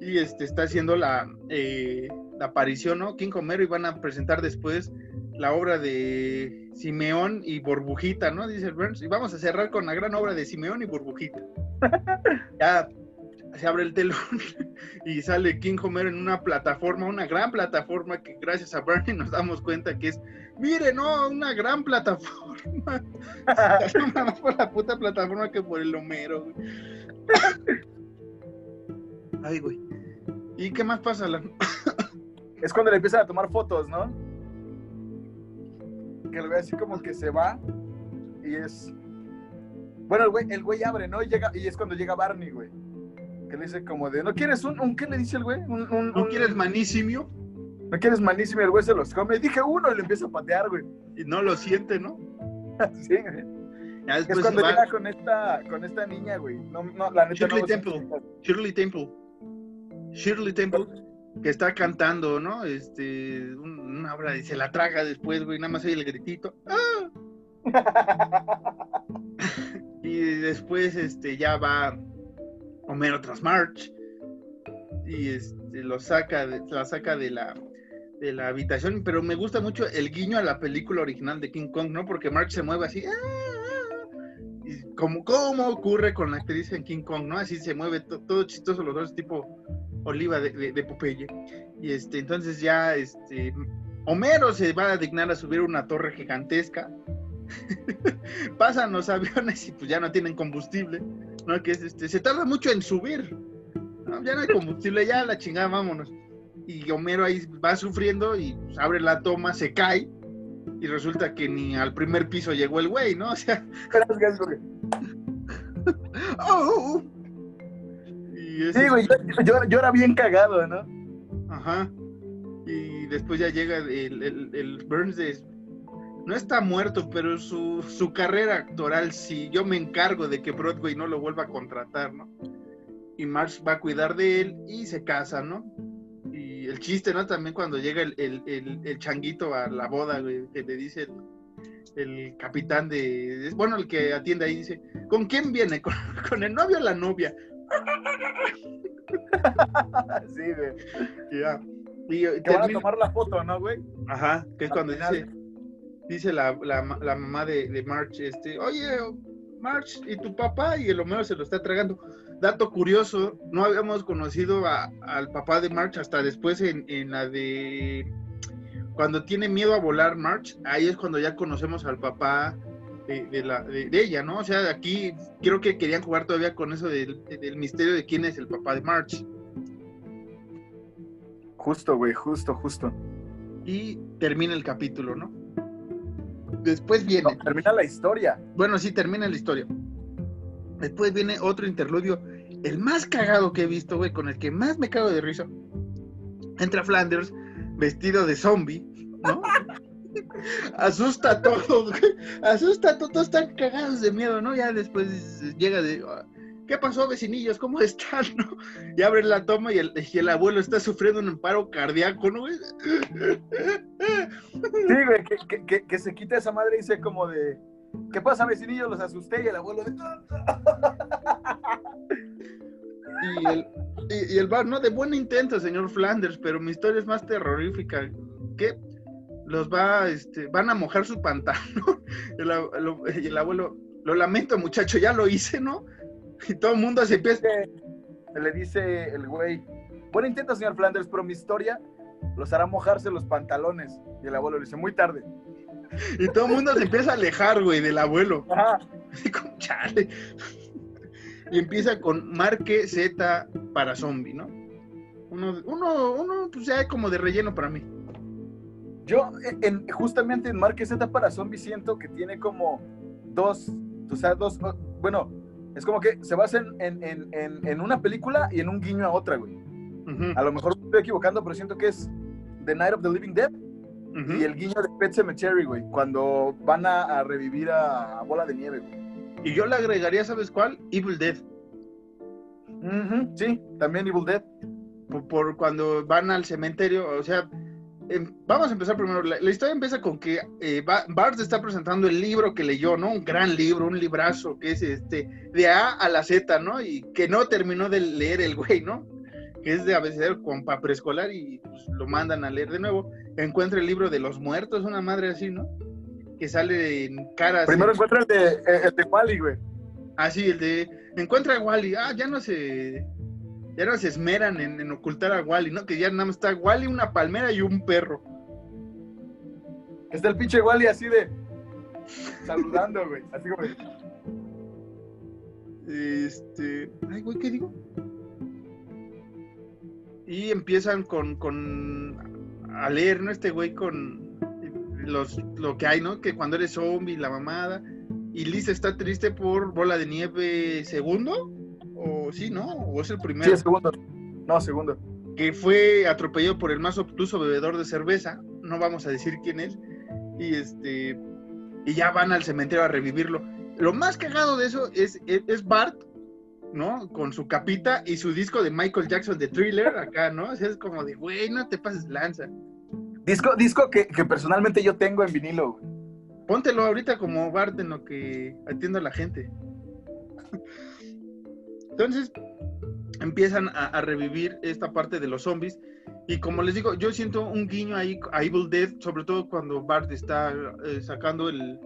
Y este está haciendo la, eh, la aparición, ¿no? King Homero y van a presentar después la obra de Simeón y Burbujita, ¿no? Dice Burns. Y vamos a cerrar con la gran obra de Simeón y Burbujita. ya se abre el telón y sale King Homero en una plataforma, una gran plataforma que gracias a Bernie nos damos cuenta que es, mire, no, una gran plataforma. Más por la puta plataforma que por el Homero. güey. Ay, güey. ¿Y qué más pasa? Es cuando le empiezan a tomar fotos, ¿no? Que el güey así como que se va y es... Bueno, el güey, el güey abre, ¿no? Y, llega, y es cuando llega Barney, güey. Que le dice como de, ¿no quieres un, un qué le dice el güey? Un, un- ¿No quieres manísimo? ¿No quieres manísimo? El güey se los come. Dije uno y le empieza a patear, güey. Y no lo siente, ¿no? Sí, güey. Ya Es cuando llega con esta, con esta niña, güey. No, no, la neta Shirley no Temple. Shirley Temple. Shirley Temple, que está cantando, ¿no? Este, un- una obra y se la traga después, güey, nada más oye el gritito. ¡Ah! Y después, este, ya va Homero tras March y este, lo saca, de- la saca de la, de la habitación, pero me gusta mucho el guiño a la película original de King Kong, ¿no? Porque March se mueve así, ¡ah! ah! y como, como ocurre con la actriz en King Kong, ¿no? Así se mueve to- todo chistoso, los dos tipo Oliva de, de, de Popeye. Y este, entonces ya, este, Homero se va a dignar a subir una torre gigantesca. Pasan los aviones y pues ya no tienen combustible, ¿no? Que es, este, se tarda mucho en subir. ¿no? Ya no hay combustible, ya la chingada, vámonos. Y Homero ahí va sufriendo y pues, abre la toma, se cae. Y resulta que ni al primer piso llegó el güey, ¿no? O sea, Gracias, güey. ¡oh! Y ese- Sí, güey, yo, yo, yo era bien cagado, ¿no? Ajá. Y después ya llega el, el, el Burns de... No está muerto, pero su, su carrera actoral sí. Yo me encargo de que Broadway no lo vuelva a contratar, ¿no? Y Marsh va a cuidar de él y se casa, ¿no? Y el chiste, ¿no? También cuando llega el, el, el, el changuito a la boda, güey, que le dice el, capitán de... Bueno, el que atiende ahí dice, ¿con quién viene? ¿Con, con el novio o la novia? Sí, güey. Ya. Y, van a tomar la foto, ¿no, güey? Ajá, que es Al cuando final. dice, dice la, la, la mamá de, de March, este, oye, March y tu papá, y el Homero se lo está tragando. Dato curioso, no habíamos conocido a- al papá de March hasta después en, en la de cuando tiene miedo a volar March, ahí es cuando ya conocemos al papá de, de la, de, de ella, ¿no? O sea, aquí creo que querían jugar todavía con eso del, del misterio de quién es el papá de March. Justo, güey, justo, justo. Y termina el capítulo, ¿no? Después viene. No, termina la historia. Bueno, sí, termina la historia. Después viene otro interludio, el más cagado que he visto, güey, con el que más me cago de risa. Entra Flanders vestido de zombie, ¿no? Asusta a todos, güey. Asusta a todos, todos están cagados de miedo, ¿no? Ya después llega de... "Ah, ¿Qué pasó, vecinillos? ¿Cómo están? ¿no? Y abren la toma y el, y el abuelo está sufriendo un paro cardíaco, ¿no? Sí, güey, que, que, que, que se quita esa madre y dice como de. ¿Qué pasa, vecinillo? Los asusté y el abuelo de. Y el, y, y el bar, no, de buen intento, señor Flanders, pero mi historia es más terrorífica. que Los va, este, van a mojar su pantalón. El, y el abuelo, lo lamento, muchacho, ya lo hice, ¿no? Y todo el mundo se empieza. Le dice el güey. Buen intento, señor Flanders, pero mi historia los hará mojarse los pantalones. Y el abuelo le dice, muy tarde. Y todo el mundo se empieza a alejar, güey, del abuelo. Ajá. Chale. Y empieza con Marque Z para zombie, ¿no? Uno, uno, uno, pues ya como de relleno para mí. Yo, en, justamente en Marque Z para Zombies, siento que tiene como dos, o sea, dos, bueno, es como que se basa en, en, en, una película y en un guiño a otra, güey. A lo mejor me estoy equivocando, pero siento que es The Night of the Living Dead y el guiño de Pet Cemetery, güey, cuando van a, a revivir a, Bola de Nieve, güey. Y yo le agregaría, ¿sabes cuál? Evil Dead. Sí, también Evil Dead. Por, por cuando van al cementerio, o sea, em, vamos a empezar primero. La, la historia empieza con que eh, Ba- Bart está presentando el libro que leyó, ¿no? Un gran libro, un librazo, que es este, de A a la Z, ¿no? Y que no terminó de leer el güey, ¿no? Que es de abecedario con para preescolar y pues, lo mandan a leer de nuevo. Encuentra el libro de los muertos, una madre así, ¿no? Que sale en caras. Primero encuentra el de, eh, el de Wally, güey. Ah, sí, el de encuentra a Wally. Ah, ya no se ya no se esmeran en, en ocultar a Wally, ¿no? Que ya nada más está Wally, una palmera y un perro. Está el pinche Wally así de saludando, güey. Así como Este, ay, güey, ¿qué digo? Y empiezan con, con a leer, ¿no? Este güey con los lo que hay, ¿no? Que cuando eres zombie, la mamada. Y Lisa está triste por Bola de Nieve segundo. O sí, ¿no? O es el primero. Sí, segundo. No, segundo. que fue atropellado por el más obtuso bebedor de cerveza, no vamos a decir quién es, y este y ya van al cementerio a revivirlo. Lo más cagado de eso es, es, es Bart, ¿no? Con su capita y su disco de Michael Jackson de Thriller acá, ¿no? O sea, es como de, güey, no te pases lanza. Disco, disco que, que personalmente yo tengo en vinilo. Póntelo ahorita como Bart en lo que atiendo a la gente. Entonces, empiezan a, a revivir esta parte de los zombies. Y como les digo, yo siento un guiño ahí a Evil Dead, sobre todo cuando Bart está eh, sacando el,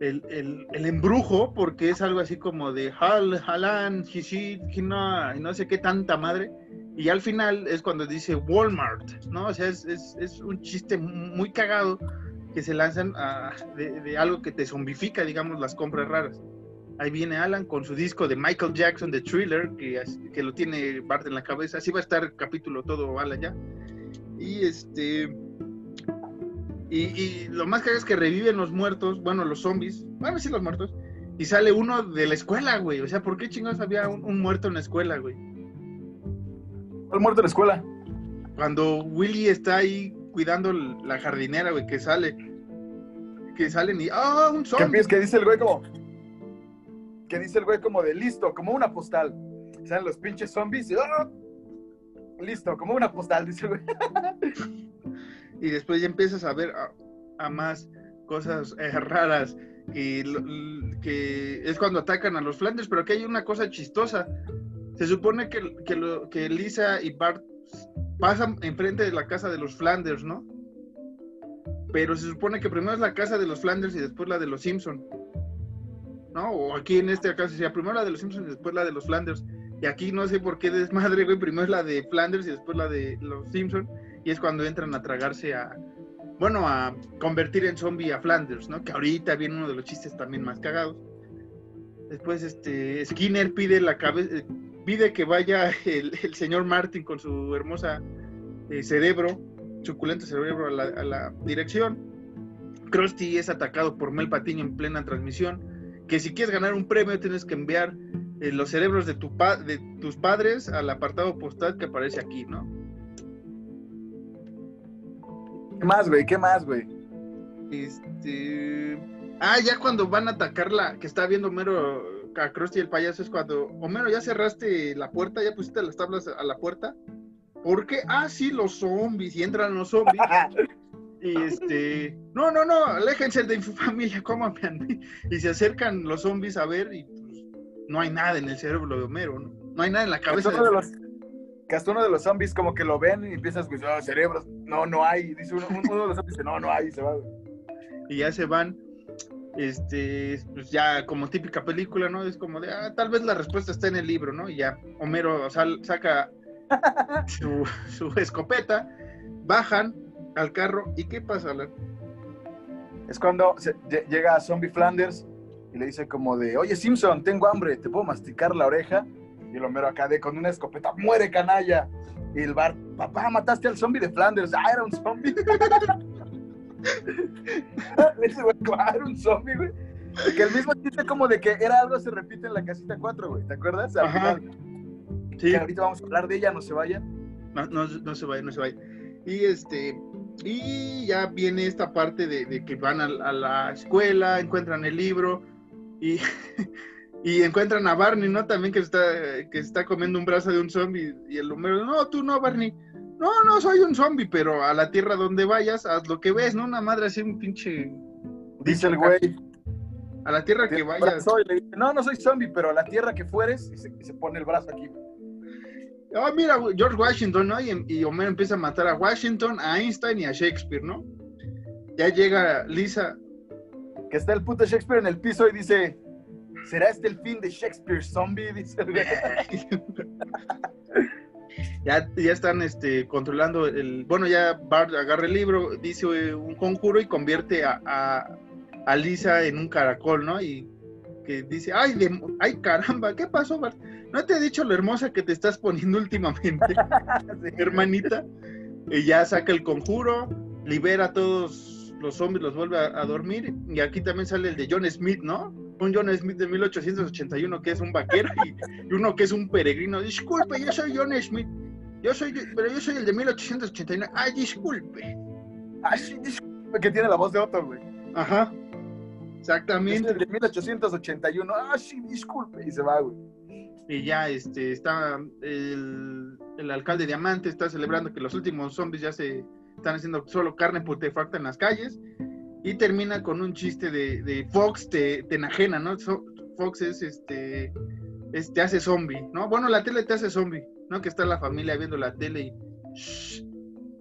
el, el- el embrujo, porque es algo así como de Hal, Halan, Hishit, Hina, no sé qué tanta madre. Y al final es cuando dice Walmart, ¿no? O sea, es, es- es un chiste muy cagado que se lanzan a- de, de algo que te zombifica, digamos, las compras raras. Ahí viene Alan con su disco de Michael Jackson de Thriller, que, que lo tiene Bart en la cabeza. Así va a estar el capítulo todo Alan ya. Y este. Y, y lo más cagado es que reviven los muertos, bueno, los zombies, bueno, sí, los muertos. Y sale uno de la escuela, güey. O sea, ¿por qué chingados había un, un muerto en la escuela, güey? ¿Cuál muerto en la escuela? Cuando Willy está ahí cuidando la jardinera, güey, que sale. Que salen y. ¡Ah, un Que, zombie! empieza- que dice el güey como. Que dice el güey como de listo, como una postal. Salen los pinches zombies y. ¡ah! Listo, como una postal, dice el güey. y después ya empiezas a ver a, más cosas eh, raras l- que es cuando atacan a los Flanders, pero aquí hay una cosa chistosa. Se supone que, que Lisa y Bart pasan enfrente de la casa de los Flanders, ¿no? Pero se supone que primero es la casa de los Flanders y después la de los Simpson. ¿No? O aquí en este caso sería primero la de los Simpsons y después la de los Flanders. Y aquí no sé por qué desmadre, güey, primero es la de Flanders y después la de los Simpsons. Y es cuando entran a tragarse a, bueno, a convertir en zombie a Flanders, ¿no? Que ahorita viene uno de los chistes también más cagados. Después, este, Skinner pide la cabeza, eh, pide que vaya el, el señor Martin con su hermosa eh, cerebro, suculento cerebro a la, a la dirección. Krusty es atacado por Mel Patiño en plena transmisión. Que si quieres ganar un premio tienes que enviar eh, los cerebros de, tu pa- de tus padres al apartado postal que aparece aquí, ¿no? ¿Qué más, güey? ¿Qué más, güey? Este. Ah, ya cuando van a atacarla, que está viendo Homero a Krusty el payaso, es cuando. Homero, ya cerraste la puerta, ya pusiste las tablas a la puerta. ¿Por qué? Ah, sí, los zombies. Y entran los zombies. Y este. No, no, no, aléjense de mi familia, cómame a mí. Y se acercan los zombies a ver y pues, no hay nada en el cerebro de Homero, ¿no? No hay nada en la cabeza hasta uno de los, que hasta uno de los zombies como que lo ven y empiezas a escuchar cerebros. No, no hay. Dice uno, uno de los zombies dice, no, no hay. Y se va, y ya se van. Este, pues ya como típica película, ¿no? Es como de, ah, tal vez la respuesta está en el libro, ¿no? Y ya Homero sal- saca su, su escopeta, bajan al carro, ¿y qué pasa, Alan? Es cuando se- lle- llega Zombie Flanders y le dice como de, oye Simpson, tengo hambre, ¿te puedo masticar la oreja? Y el Homero acá de con una escopeta, muere canalla. Y el bar, papá, mataste al zombie de Flanders. Ah, era un zombie. Le dice, güey, "Ah, era un zombie, güey. Que el mismo chiste como de que era algo se repite en la casita 4, güey. ¿Te acuerdas? Al Ajá. final, Sí, que ahorita vamos a hablar de ella, no se vayan. no, no, no se vaya, no se vaya. Y este, y ya viene esta parte de, de que van a, a la escuela, encuentran el libro y, y encuentran a Barney, ¿no? También que está, que está comiendo un brazo de un zombie y el número, no, tú no, Barney. No, no soy un zombie, pero a la tierra donde vayas, haz lo que ves, ¿no? Una madre así, un pinche. Dice el güey. A la tierra que "Tiene un vayas. brazo", y le dice, no, no soy zombie, pero a la tierra que fueres, y se, y se pone el brazo aquí. Ah, mira, güey, George Washington, ¿no? Y, y Homero empieza a matar a Washington, a Einstein y a Shakespeare, ¿no? Ya llega Lisa. Que está el puto Shakespeare en el piso y dice, ¿será este el fin de Shakespeare zombie? Dice el ya, ya están este, controlando el. Bueno, ya Bart agarra el libro, dice un conjuro y convierte a, a- a Lisa en un caracol, ¿no? Y que dice, ay, de, ay, caramba, ¿qué pasó, Bart? ¿No te he dicho lo hermosa que te estás poniendo últimamente? hermanita. Y ya saca el conjuro, libera a todos los zombies, los vuelve a, a dormir. Y aquí también sale el de John Smith, ¿no? Un John Smith de 1881 que es un vaquero y, y uno que es un peregrino. Disculpe, yo soy John Smith. Yo soy, pero yo soy el de 1889. Ay, disculpe. Ay, sí, disculpe, que tiene la voz de Otto, güey. Ajá. Es Exactamente. el de 1881. Ah, sí, disculpe. Y se va, güey. Y ya este, está el, el alcalde Diamante, está celebrando que los últimos zombies ya se están haciendo solo carne putrefacta en las calles. Y termina con un chiste de, de Fox te, te enajena, ¿no? Fox es este, es- te hace zombie, ¿no? Bueno, la tele te hace zombie, ¿no? Que está la familia viendo la tele y. "Shh,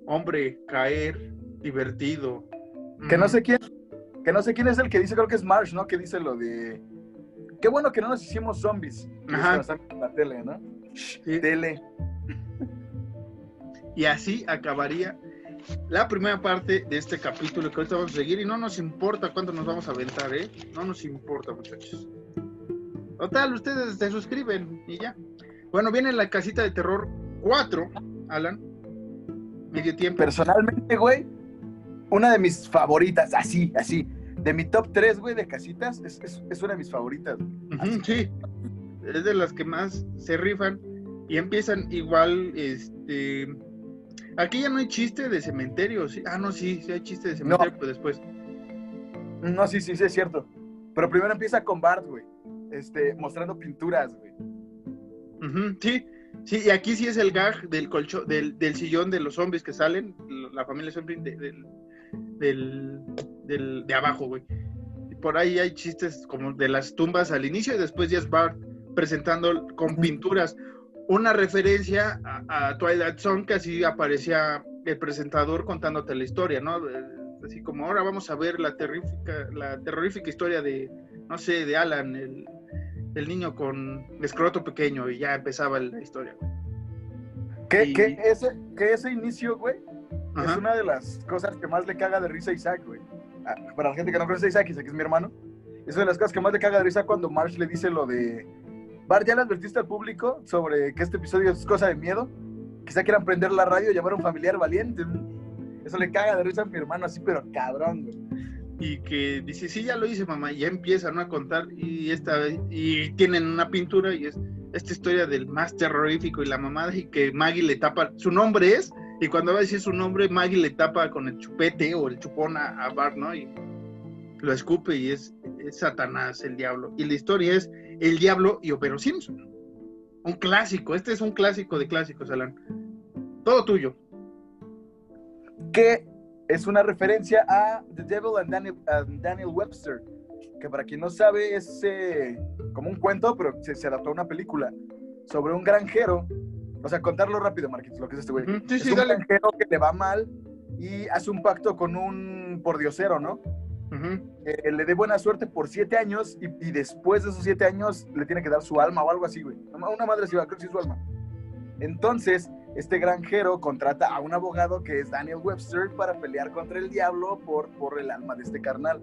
hombre, caer, divertido. Que no Mm, sé quién, que no sé quién es el que dice, creo que es Marsh, ¿no? Que dice lo de, qué bueno que no nos hicimos zombies. Ajá. están en la tele, ¿no? Sí. Tele. Y así acabaría la primera parte de este capítulo que ahorita vamos a seguir y no nos importa cuánto nos vamos a aventar, ¿eh? No nos importa, muchachos. Total, ustedes se suscriben y ya. Bueno, viene la casita de terror 4, Alan. Medio tiempo. Personalmente, güey, una de mis favoritas, así, así. De mi top 3, güey, de casitas, es, es, es una de mis favoritas. sí. Es de las que más se rifan y empiezan igual, este... Aquí ya no hay chiste de cementerio, ¿sí? Ah, no, sí, sí hay chiste de cementerio, pero después. No, sí, sí, sí, es cierto. Pero primero empieza con Bart, güey. Este, mostrando pinturas, güey. Sí, sí, y aquí sí es el gag del colchón, del, del sillón de los zombies que salen, la familia zombie de- del, del- de abajo, güey. Por ahí hay chistes como de las tumbas al inicio y después ya es Bart presentando con pinturas una referencia a, a Twilight Zone que así aparecía el presentador contándote la historia, ¿no? Eh, Así como ahora vamos a ver la terrífica, la terrorífica historia de, no sé, de Alan, el, el niño con escroto pequeño, y ya empezaba la historia. Y- que ese, que ese inicio, güey, es una de las cosas que más le caga de risa a Isaac, güey. Ah, Para la gente que no conoce a Isaac, Isaac es mi hermano. Es una de las cosas que más le caga de risa cuando Marsh le dice lo de... Bart, ¿ya le advertiste al público sobre que este episodio es cosa de miedo? Quizá quieran prender la radio y llamar a un familiar valiente. Eso le caga de risa a mi hermano así, pero cabrón, güey. y que dice, sí, ya lo hice, mamá, y ya empiezan ¿no? a contar, y esta y tienen una pintura, y es esta historia del más terrorífico y la mamada, y que Maggie le tapa, su nombre es, y cuando va a decir su nombre, Maggie le tapa con el chupete o el chupón a, a ¿no? Y lo escupe y es, Satanás, el diablo. Y la historia es El diablo y Homero Simpson. Un clásico, este es un clásico de clásicos, Alan. Todo tuyo. que es una referencia a The Devil and Daniel, and Daniel Webster, que para quien no sabe es eh, como un cuento, pero se adaptó a una película sobre un granjero. O sea, contarlo rápido, Marquitos, lo que es este güey. Sí, es sí, un dale. granjero que le va mal y hace un pacto con un pordiosero, ¿no? Eh, le dé buena suerte por siete años y, y después de esos siete años le tiene que dar su alma o algo así, güey. Una madre así, va, creo que sí su alma. Entonces, este granjero contrata a un abogado que es Daniel Webster para pelear contra el diablo por, por el alma de este carnal.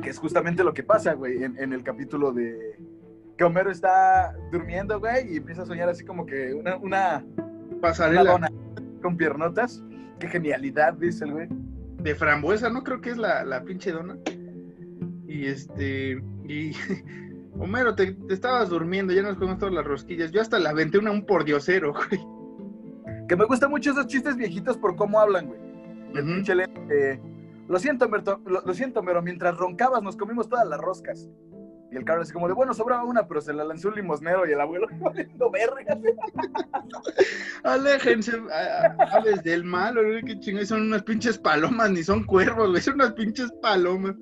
Que es justamente lo que pasa, güey, en, en el capítulo de... Que Homero está durmiendo, güey, y empieza a soñar así como que una, Pasarela. con piernotas. Qué genialidad, dice el güey. de frambuesa, ¿no? Creo que es la, la pinche dona. Y este. Y. Homero, te, te estabas durmiendo, ya nos comimos todas las rosquillas. Yo hasta la aventé una un pordiosero, güey. Que me gustan mucho esos chistes viejitos por cómo hablan, güey. Eh, lo siento, lo, lo siento, pero mientras roncabas nos comimos todas las roscas. Y el cabrón así como de, bueno, sobraba una, pero se la lanzó un limosnero y el abuelo valiendo verga. Aléjense, aves del mal, qué chingados, son unas pinches palomas, ni son cuervos, güey, son unas pinches palomas.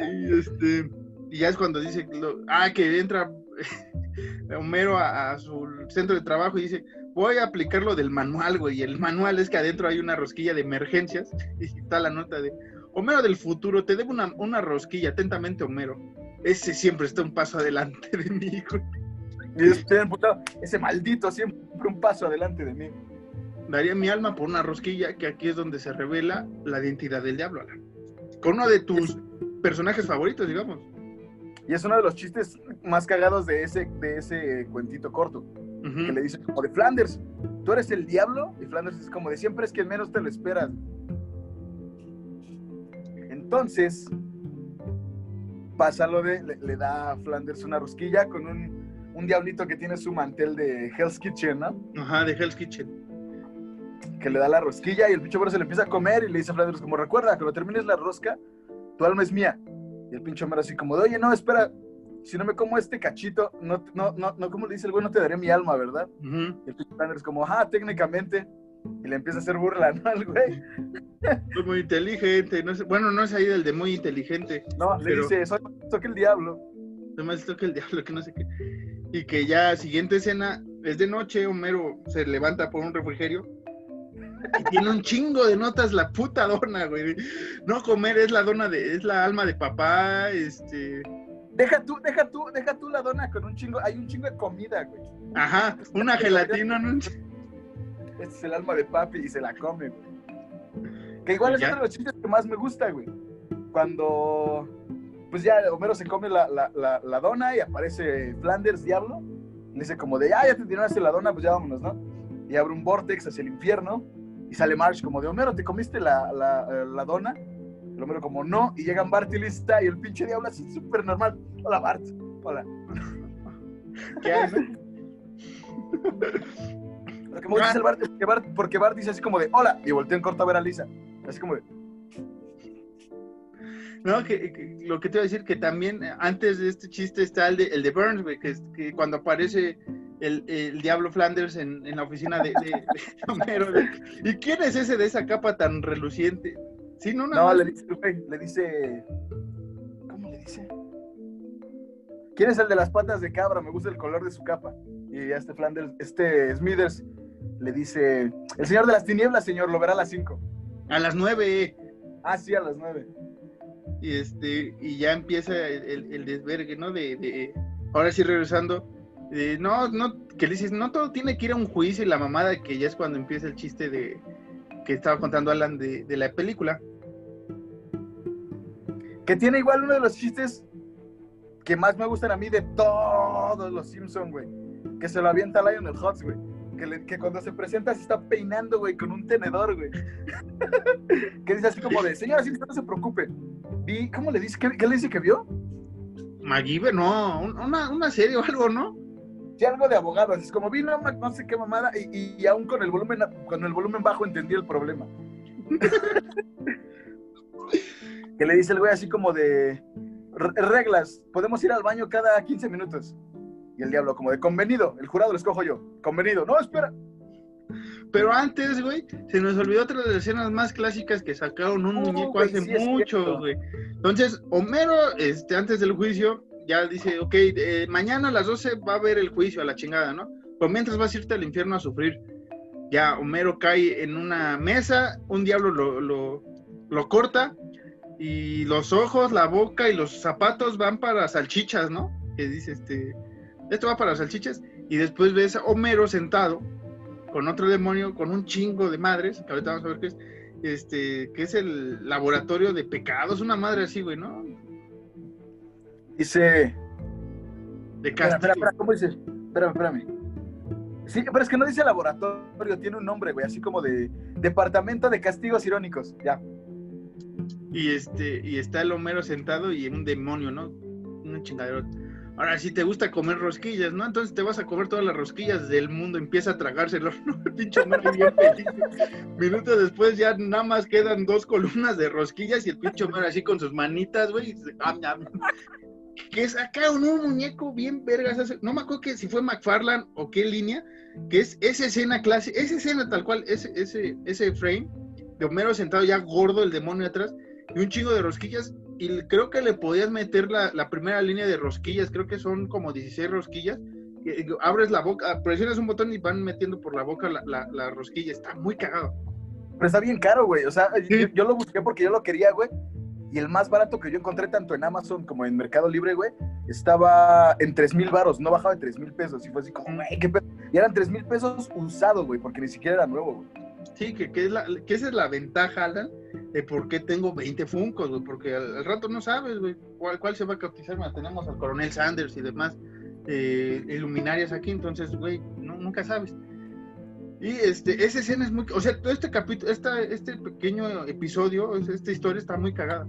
Y este, y ya es cuando dice, lo- ah, que entra Homero a, a su centro de trabajo y dice, voy a aplicar lo del manual, güey, y el manual es que adentro hay una rosquilla de emergencias, y está la nota de, Homero del futuro, te debo una, una rosquilla, atentamente Homero. Ese siempre está un paso adelante de mí, güey. Ese maldito siempre un paso adelante de mí. Daría mi alma por una rosquilla, que aquí es donde se revela la identidad del diablo, Alan. Con uno de tus personajes favoritos, digamos. Y es uno de los chistes más cagados de ese, de ese cuentito corto. Que le dice como de Flanders, ¿tú eres el diablo? Y Flanders es como de siempre es quien menos te lo esperas. Entonces, pasa lo de, le, le da a Flanders una rosquilla con un, un diablito que tiene su mantel de Hell's Kitchen, ¿no? Ajá, de Hell's Kitchen. que le da la rosquilla y el pinche Homero se le empieza a comer y le dice a Flanders como, recuerda, cuando termines la rosca, tu alma es mía. Y el pinche Homero así como, de, oye, no, espera, si no me como este cachito, no, no, no, no, como le dice el güey, no te daré mi alma, ¿verdad? Y el pinche Flanders como, ajá, técnicamente. Y le empieza a hacer burla, ¿no? Al güey. Soy muy inteligente. No sé, bueno, no es ahí del de muy inteligente. No, le dice, soy soy el diablo. Nomás toca el diablo, que no sé qué. Y que ya siguiente escena es de noche, Homero se levanta por un refrigerio. Y tiene un chingo de notas la puta dona, güey. No comer es la dona de, es la alma de papá, este. Deja tú, deja tú, deja tú la dona con un chingo, hay un chingo de comida, güey. Ajá, una gelatina, ¿no? Este es el alma de papi y se la come, güey. Que igual es Ya. uno de los chistes que más me gusta, güey. Cuando, pues ya Homero se come la, la, la, la dona y aparece Flanders, diablo. Le dice como de, ah, ya te tiraste la dona, pues ya vámonos, ¿no? Y abre un vortex hacia el infierno y sale Marsh como de, Homero, ¿te comiste la, la, eh, la dona? El Homero como, no. Y llegan Bart y Lisa y el pinche diablo así súper normal. Hola, Bart. Hola. ¿Qué hay, no? Lo que me gusta es el Bart, es que Bart, porque Bart dice así como de, hola. Y voltea en corto a ver a Lisa. Así como de, No, que, que- lo que te iba a decir, que también eh, antes de este chiste está el de, el de Burns, güey, que, es- que cuando aparece el, el Diablo Flanders en, en la oficina de, de- de Homero. ¿Y quién es ese de esa capa tan reluciente? Sí, no, nada No, le dice, güey, le dice. ¿Cómo le dice? ¿Quién es el de las patas de cabra? Me gusta el color de su capa. Y a este Flanders, este Smithers le dice: El señor de las tinieblas, señor, lo verá a las 5. A las nueve. Ah, sí, a las 9. Y este, y ya empieza el, el desvergue, ¿no? De, de, ahora sí regresando, no, no, que le dices, no todo tiene que ir a un juicio y la mamada que ya es cuando empieza el chiste de que estaba contando Alan de, de la película. Que tiene igual uno de los chistes que más me gustan a mí de todos los Simpsons, güey. Que se lo avienta Lionel Hutz, güey. Que, que, cuando se presenta se está peinando, güey, con un tenedor, güey. que dice así como de, señora Simpson, no se preocupe. ¿Y cómo le dice? ¿Qué, qué le dice que vio? MacGyver, no, una, una serie o algo, ¿no? Sí, algo de abogados. Es como vino no sé qué mamada y, y, aún con el volumen con el volumen bajo entendí el problema. que le dice el güey así como de reglas, podemos ir al baño cada 15 minutos. Y el diablo como de convenido, el jurado lo escojo yo. Convenido. No, espera. Pero antes, güey, se nos olvidó otra de las escenas más clásicas que sacaron un muñeco hace mucho, güey. Entonces, Homero, este, antes del juicio, ya dice, ok, eh, mañana a las 12 va a haber el juicio a la chingada, ¿no? Pero mientras vas a irte al infierno a sufrir. Ya Homero cae en una mesa, un diablo lo, lo, lo corta y los ojos, la boca y los zapatos van para salchichas, ¿no? Que dice, este, esto va para salchichas. Y después ves a Homero sentado con otro demonio, con un chingo de madres, que ahorita vamos a ver qué es, este, que es el laboratorio de pecados, una madre así, güey, ¿no? Dice... De castigo. Espera, espera, ¿cómo dice? Espérame, espérame. Sí, pero es que no dice laboratorio, tiene un nombre, güey, así como de Departamento de Castigos Irónicos, ya. Y este, y está el Homero sentado y un demonio, ¿no? Un chingadero Ahora, si te gusta comer rosquillas, ¿no? Entonces te vas a comer todas las rosquillas del mundo, empieza a tragárselo, ¿no? Pinche Homero bien feliz. Minutos después ya nada más quedan dos columnas de rosquillas y el pinche Homero así con sus manitas, güey. Que saca un, un muñeco bien vergas. No me acuerdo que si fue McFarland o qué línea, que es esa escena clásica, esa escena tal cual, ese, ese, ese frame de Homero sentado ya gordo, el demonio atrás, y un chingo de rosquillas y creo que le podías meter la, la, primera línea de rosquillas, creo que son como 16 rosquillas. abres la boca, presionas un botón y van metiendo por la boca la, la, la rosquilla. Está muy cagado. Pero está bien caro, güey. O sea, sí. yo, yo, lo busqué porque yo lo quería, güey. Y el más barato que yo encontré tanto en Amazon como en Mercado Libre, güey, estaba en 3 mil baros, no bajaba de 3 mil pesos. Y fue así como, güey, qué pedo. Y eran 3 mil pesos usados, güey, porque ni siquiera era nuevo, güey. Sí, que, que, es la, que esa es la ventaja, Alan, de por qué tengo 20 Funcos, porque al, rato no sabes, cuál, cuál se va a. Bueno, tenemos al coronel Sanders y demás eh, aquí, entonces, güey, nunca sabes. Y este, esa escena es muy, o sea, todo este capítulo, esta, este pequeño episodio, esta historia está muy cagada.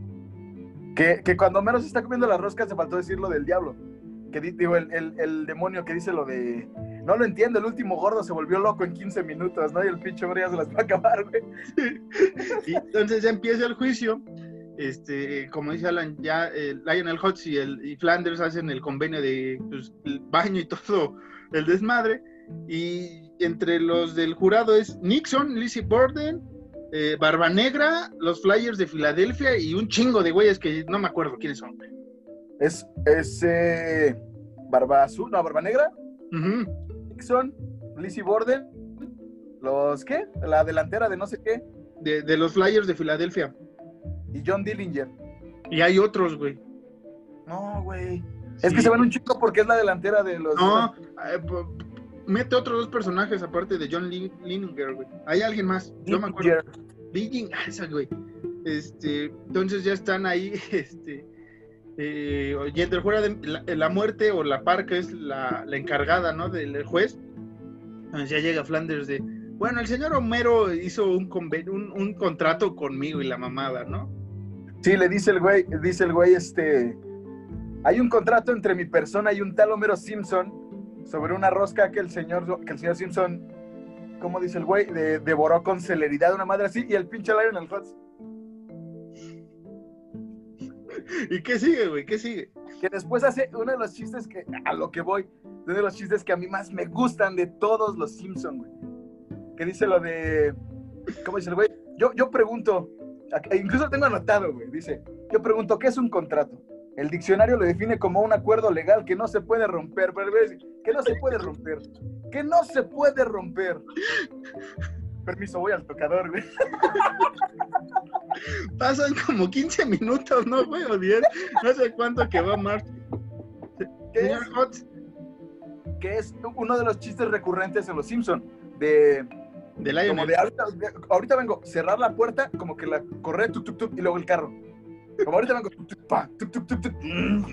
Que, que cuando menos está comiendo las roscas, se faltó decir lo del diablo. Que digo, el, el, demonio que dice lo de no lo entiendo, el último gordo se volvió loco en 15 minutos, ¿no? Y el pinche hombre se las va a acabar, güey. Y entonces ya empieza el juicio. Este, como dice Alan, ya eh, Lionel Hutz y, el, y Flanders hacen el convenio de pues, baño y todo el desmadre. Y entre los del jurado es Nixon, Lizzie Borden, eh, Barba Negra, los Flyers de Filadelfia y un chingo de güeyes que no me acuerdo quiénes son. Es, es eh, Barba Azul, no, Barba Negra. Uh -huh. Nixon, Lizzie Borden, los qué? La delantera de no sé qué. De, de, los Flyers de Filadelfia. Y John Dillinger. Y hay otros, güey. No, güey. Sí. Es que se ven un chico porque es la delantera de los. No, eh, mete otros dos personajes aparte de John Dillinger, güey. Hay alguien más. No me acuerdo. Dillinger, esa, güey. Este, entonces ya están ahí, este. Eh, fuera de la, muerte o la par que es la, encargada, ¿no? Del juez. Entonces ya llega Flanders de, bueno, el señor Homero hizo un, un, un, contrato conmigo y la mamada, ¿no? Sí, le dice el güey, dice el güey, este, hay un contrato entre mi persona y un tal Homero Simpson sobre una rosca que el señor, que el señor Simpson, ¿cómo dice el güey? De, devoró con celeridad una madre así y el pinche Lionel Hutz. ¿Y qué sigue, güey? ¿Qué sigue? Que después hace uno de los chistes que, a lo que voy, uno de los chistes que a mí más me gustan de todos los Simpson, güey. Que dice lo de, ¿cómo dice el güey? Yo, yo pregunto, incluso tengo anotado, güey, dice, yo pregunto, ¿qué es un contrato? El diccionario lo define como un acuerdo legal que no se puede romper, que no se puede romper, que no se puede romper. Permiso, voy al tocador, güey. Pasan como 15 minutos, ¿no, güey? O 10. No sé cuánto que va March. ¿Qué Señor es? Que es uno de los chistes recurrentes en Los Simpson de de como de ahorita, ahorita vengo, cerrar la puerta, como que la correr, tuk, tuk, tuk, y luego el carro. Como ahorita vengo, pa, mm.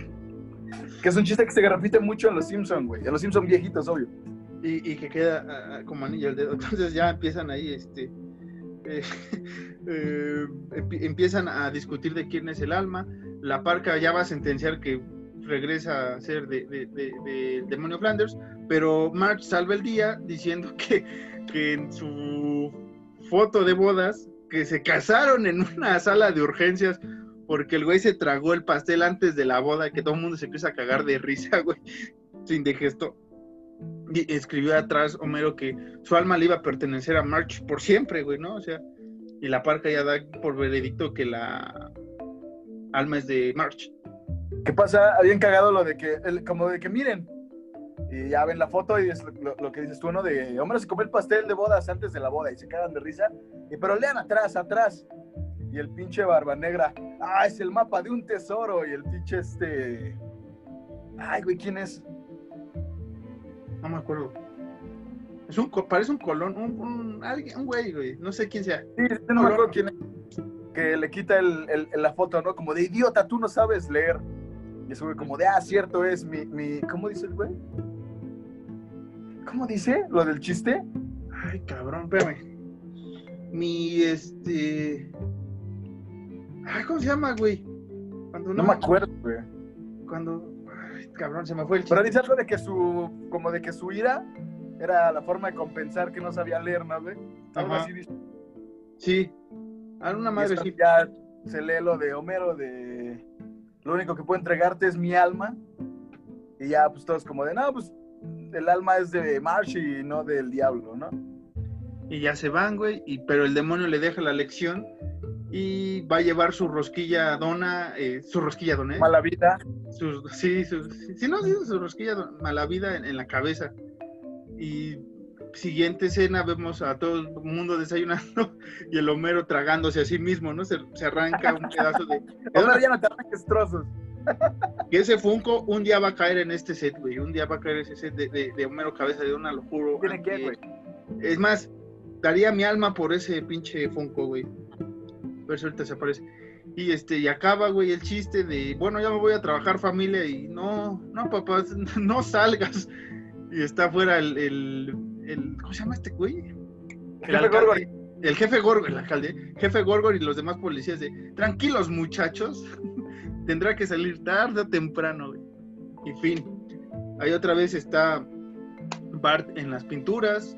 que es un chiste que se repite mucho en Los Simpson, güey, en Los Simpson viejitos, obvio. y, y que queda ah, ah, como anillo al dedo. Entonces ya empiezan ahí, este, eh, eh, empi- empiezan a discutir de quién es el alma. La parca ya va a sentenciar que regresa a ser de, de- de- de demonio Flanders, pero March salva el día diciendo que, que en su foto de bodas, que se casaron en una sala de urgencias porque el güey se tragó el pastel antes de la boda, que todo el mundo se empieza a cagar de risa, güey, sin digesto. Y escribió atrás Homero que su alma le iba a pertenecer a March por siempre, güey, ¿no? O sea, y la parca ya da por veredicto que la alma es de March. ¿Qué pasa? Habían cagado lo de que, el- como de que miren, y ya ven la foto y es lo, lo que dices tú, ¿no? De Homero se comió el pastel de bodas antes de la boda y se cagan de risa, y pero lean atrás, atrás. Y el pinche barba negra, ah, es el mapa de un tesoro, y el pinche este... Ay, güey, ¿quién es? No me acuerdo. Es un, parece un colón, un, un, alguien, un güey, güey, no sé quién sea. Sí, no me acuerdo quién es. Que le quita el, el- la foto, ¿no? Como de idiota, tú no sabes leer. Y ese güey como de, ah, cierto es mi, mi... ¿Cómo dice el güey? ¿Cómo dice? ¿Lo del chiste? Ay, cabrón, espérame. Mi, este... Ay, ¿cómo se llama, güey? Cuando No me acuerdo, güey. Cuando... Ay, cabrón, se me fue el Pero chiste. dice algo de que su, como de que su ira era la forma de compensar que no sabía leer, ¿no, güey? Algo Ajá. así dice. Sí. Alguna Y madre sí. Ya se lee lo de Homero de lo único que puedo entregarte es mi alma. Y ya, pues todos como de, no, pues el alma es de Marsh y no del diablo, ¿no? Y ya se van, güey. Y, pero el demonio le deja la lección y va a llevar su rosquilla dona, eh, su rosquilla dona, ¿eh? Mala vida. Su- sí, su, sí, no, sí, su rosquilla don- mala vida en, en la cabeza. Y siguiente escena vemos a todo el mundo desayunando y el Homero tragándose a sí mismo, ¿no? Se, se arranca un pedazo de... Homero ya no te arranques trozos. Que ese Funko un día va a caer en este set, güey. Un día va a caer ese set de, de, de Homero Cabeza de una locura. Tiene que, güey. Es más, daría mi alma por ese pinche Funko, güey. A ver si ahorita se aparece. Y este, y acaba, güey, el chiste de, bueno, ya me voy a trabajar familia y no, no, papá, no salgas. Y está afuera el, el, el- ¿cómo se llama este güey? El Jefe. Gorgory. El jefe Gorgor, el alcalde, jefe Gorgor y los demás policías de, tranquilos muchachos, tendrá que salir tarde o temprano, güey. Y fin. Ahí otra vez está Bart en las pinturas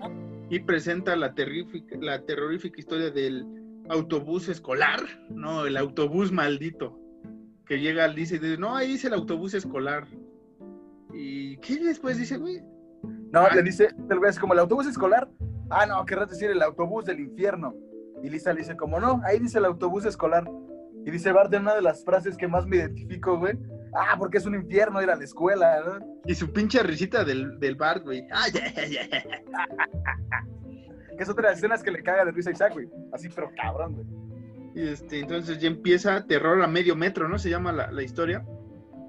y presenta la, terrífica, la terrorífica historia del autobús escolar, no, el autobús maldito, que llega al dice, dice, no, ahí dice el autobús escolar. ¿Y qué después dice, güey? No, Ah. le dice, el güey es como el autobús escolar. Ah, no, querrás decir el autobús del infierno. Y Lisa le dice, como no, ahí dice el autobús escolar. Y dice Bart en una de las frases que más me identifico, güey. Ah, porque es un infierno ir a la escuela, ¿no? Y su pinche risita del, del Bart, güey. Ay, ay, ay, ay. Que es otra de las escenas que le caga de risa a Isaac, güey. Así, pero cabrón, güey. Y este, entonces ya empieza terror a medio metro, ¿no? Se llama la, la historia.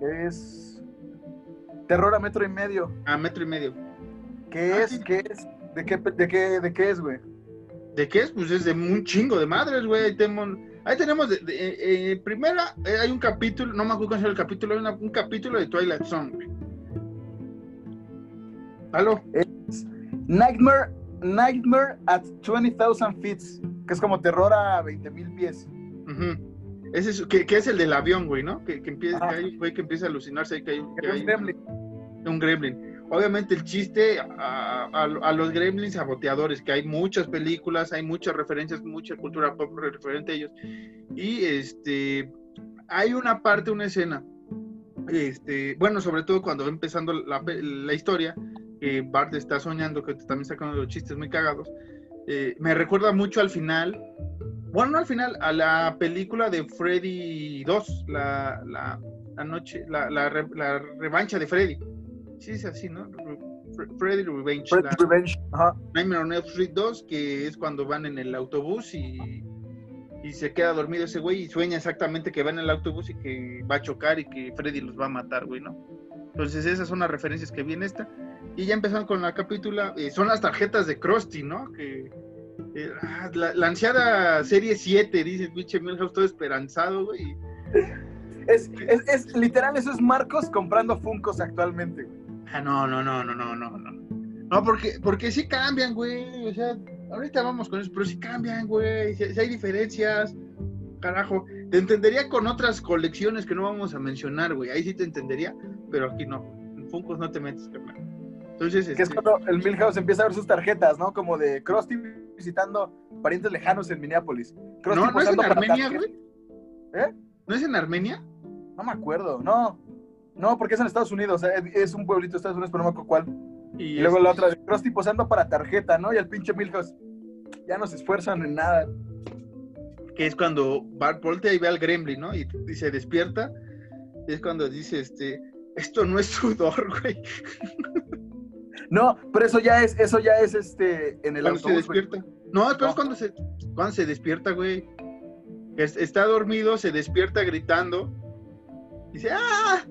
Es terror a metro y medio. A metro y medio. ¿Qué Ah, es? ¿Qué es? ¿De qué, de qué, de qué es, güey? ¿De qué es? Pues es de un chingo de madres, güey. Ahí tenemos, ahí tenemos de, de- eh, eh, primera, eh, hay un capítulo, no me acuerdo cuál es el capítulo, hay una- un capítulo de Twilight Zone, güey. ¿Aló? Es Nightmare, Nightmare at 20,000 feet. Que es como terror a 20,000 pies. Ujú. Ese es, que, que es el del avión, güey, ¿no? Que, que empieza, Ah. que hay un güey que empieza a alucinarse que hay, Que hay un gremlin. un gremlin. Obviamente el chiste a, los gremlins saboteadores, que hay muchas películas, hay muchas referencias, mucha cultura pop referente a ellos. Y este hay una parte, una escena, este, bueno, sobre todo cuando va empezando la, historia, que Bart está soñando, que también sacando los chistes muy cagados. eh, me recuerda mucho al final, bueno, no al final, a la película de Freddy 2, la, la, noche, la revancha de Freddy. Sí, es así, ¿no? Fre- Freddy Revenge. Freddy's la- Revenge. Ajá. Nightmare on Elm Street 2, que es cuando van en el autobús y, y se queda dormido ese güey y sueña exactamente que va en el autobús y que va a chocar y que Freddy los va a matar, güey, ¿no? Entonces esas son las referencias que viene esta. Y ya empezaron con la capítula, eh, son las tarjetas de Krusty, ¿no? Que eh, ah, la, la ansiada serie 7, dice pinche Milhouse todo esperanzado, güey. Es, es, es- literal, eso es Marcos comprando Funcos actualmente, güey. Ah, no, no, no, no, no, no, no. No, porque, porque sí cambian, güey. O sea, ahorita vamos con eso, pero sí cambian, güey. Si, si hay diferencias, carajo. Te entendería con otras colecciones que no vamos a mencionar, güey. Ahí sí te entendería, pero aquí no. En Funkos no te metes, carnal. Entonces, Que es este, cuando el Milhouse empieza a ver sus tarjetas, ¿no? Como de Krusty visitando parientes lejanos en Minneapolis. Krusty no, no es en Armenia, güey. ¿Eh? ¿No es en Armenia? No me acuerdo, no. No, porque es en Estados Unidos, eh, es un pueblito de Estados Unidos, pero no me acuerdo cuál. Y, Y luego la otra de Krusty posando para tarjeta, ¿no? Y el pinche Milhouse, ya no se esfuerzan en nada. que es cuando Bart voltea y ve al Gremlin, ¿no? Y, y se despierta. Y es cuando dice, este, esto no es sudor, güey. No, pero eso ya es, eso ya es este, en el Cuando se güey. despierta. No, pero No. es cuando se, cuando se despierta, güey. Es- está dormido, se despierta gritando. Dice, ¡ah!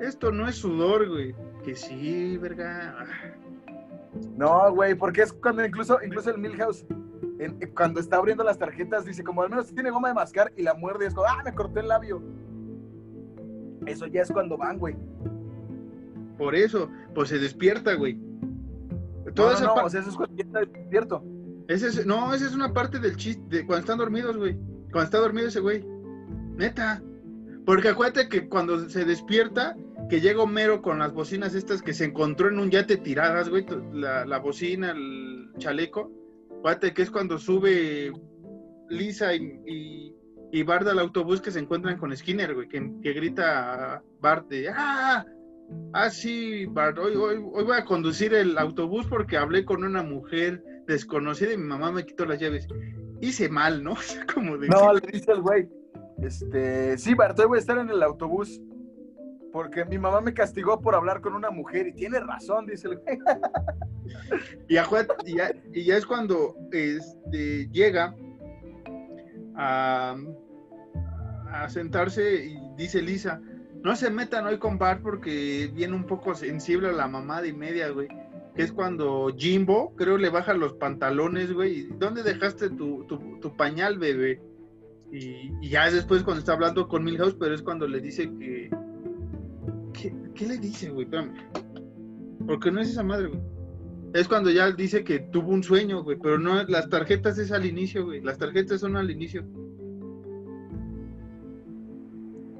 Esto no es sudor, güey. Que sí, verga. No, güey, porque es cuando incluso, incluso el Milhouse, en- cuando está abriendo las tarjetas, dice como al menos tiene goma de mascar y la muerde y es como, ah, me corté el labio. Eso ya es cuando van, güey. Por eso, pues se despierta, güey. No, Toda no, esa no, o sea, eso es cuando ya está despierto. ese es- no, esa es una parte del chiste, de cuando están dormidos, güey. Cuando está dormido ese güey. Neta. Porque acuérdate que cuando se despierta, que llega Homero con las bocinas estas que se encontró en un yate tiradas, güey, la, la bocina, el chaleco. Acuérdate que es cuando sube Lisa y, y, y Bart al autobús que se encuentran con Skinner, güey, que, que grita a Bart de, ¡ah! Ah, sí, Bart, hoy, hoy, hoy voy a conducir el autobús porque hablé con una mujer desconocida y mi mamá me quitó las llaves. Hice mal, ¿no? O sea, como de... No, le dice el güey, este, sí, Bart, hoy voy a estar en el autobús porque mi mamá me castigó por hablar con una mujer y tiene razón, dice el güey. Y, ya, y ya es cuando este, llega a, a sentarse y dice Lisa, no se metan hoy con Bart porque viene un poco sensible a la mamada y media, güey. Es cuando Jimbo, creo, le baja los pantalones, güey. ¿y ¿Dónde dejaste tu, tu- tu pañal, bebé? Y, y ya es después cuando está hablando con Milhouse, pero es cuando le dice que... ¿Qué, qué le dice, güey? Espérame. Porque no es esa madre, güey. Es cuando ya dice que tuvo un sueño, güey, pero no, las tarjetas es al inicio, güey. Las tarjetas son al inicio.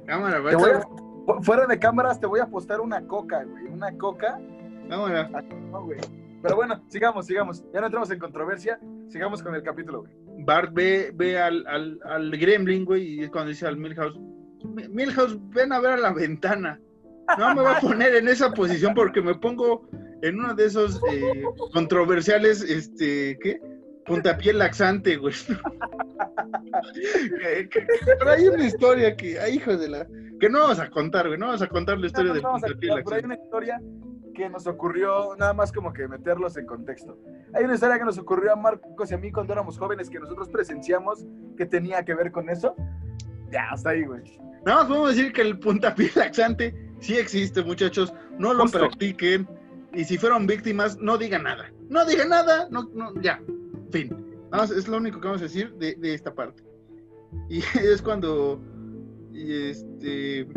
Cámara, güey. a- fu- fuera de cámaras te voy a apostar una coca, güey, una coca. Cámara. No, güey. Pero bueno, sigamos, sigamos. Ya no entramos en controversia, sigamos con el capítulo, güey. Bart ve, ve al, al, al Gremlin, güey, y es cuando dice al Milhouse, "Mi- Milhouse, ven a ver a la ventana. No me voy a poner en esa posición porque me pongo en uno de esos eh, controversiales, este, ¿qué? Puntapié laxante, güey. Que- que- Pero hay una historia que, ay, hijo de la... Que no vamos a contar, güey, no vamos a contar la historia No, no, del puntapié contar, pero hay laxante. una historia que nos ocurrió, nada más como que meterlos en contexto. Hay una historia que nos ocurrió a Marcos y a mí cuando éramos jóvenes que nosotros presenciamos que tenía que ver con eso. Ya, hasta ahí, güey. Nada más podemos decir que el puntapié laxante sí existe, muchachos. No lo Justo. practiquen. Y si fueron víctimas, no digan nada. No digan nada, no, no, ya. Fin. Nada más es lo único que vamos a decir de, de esta parte. Y es cuando y este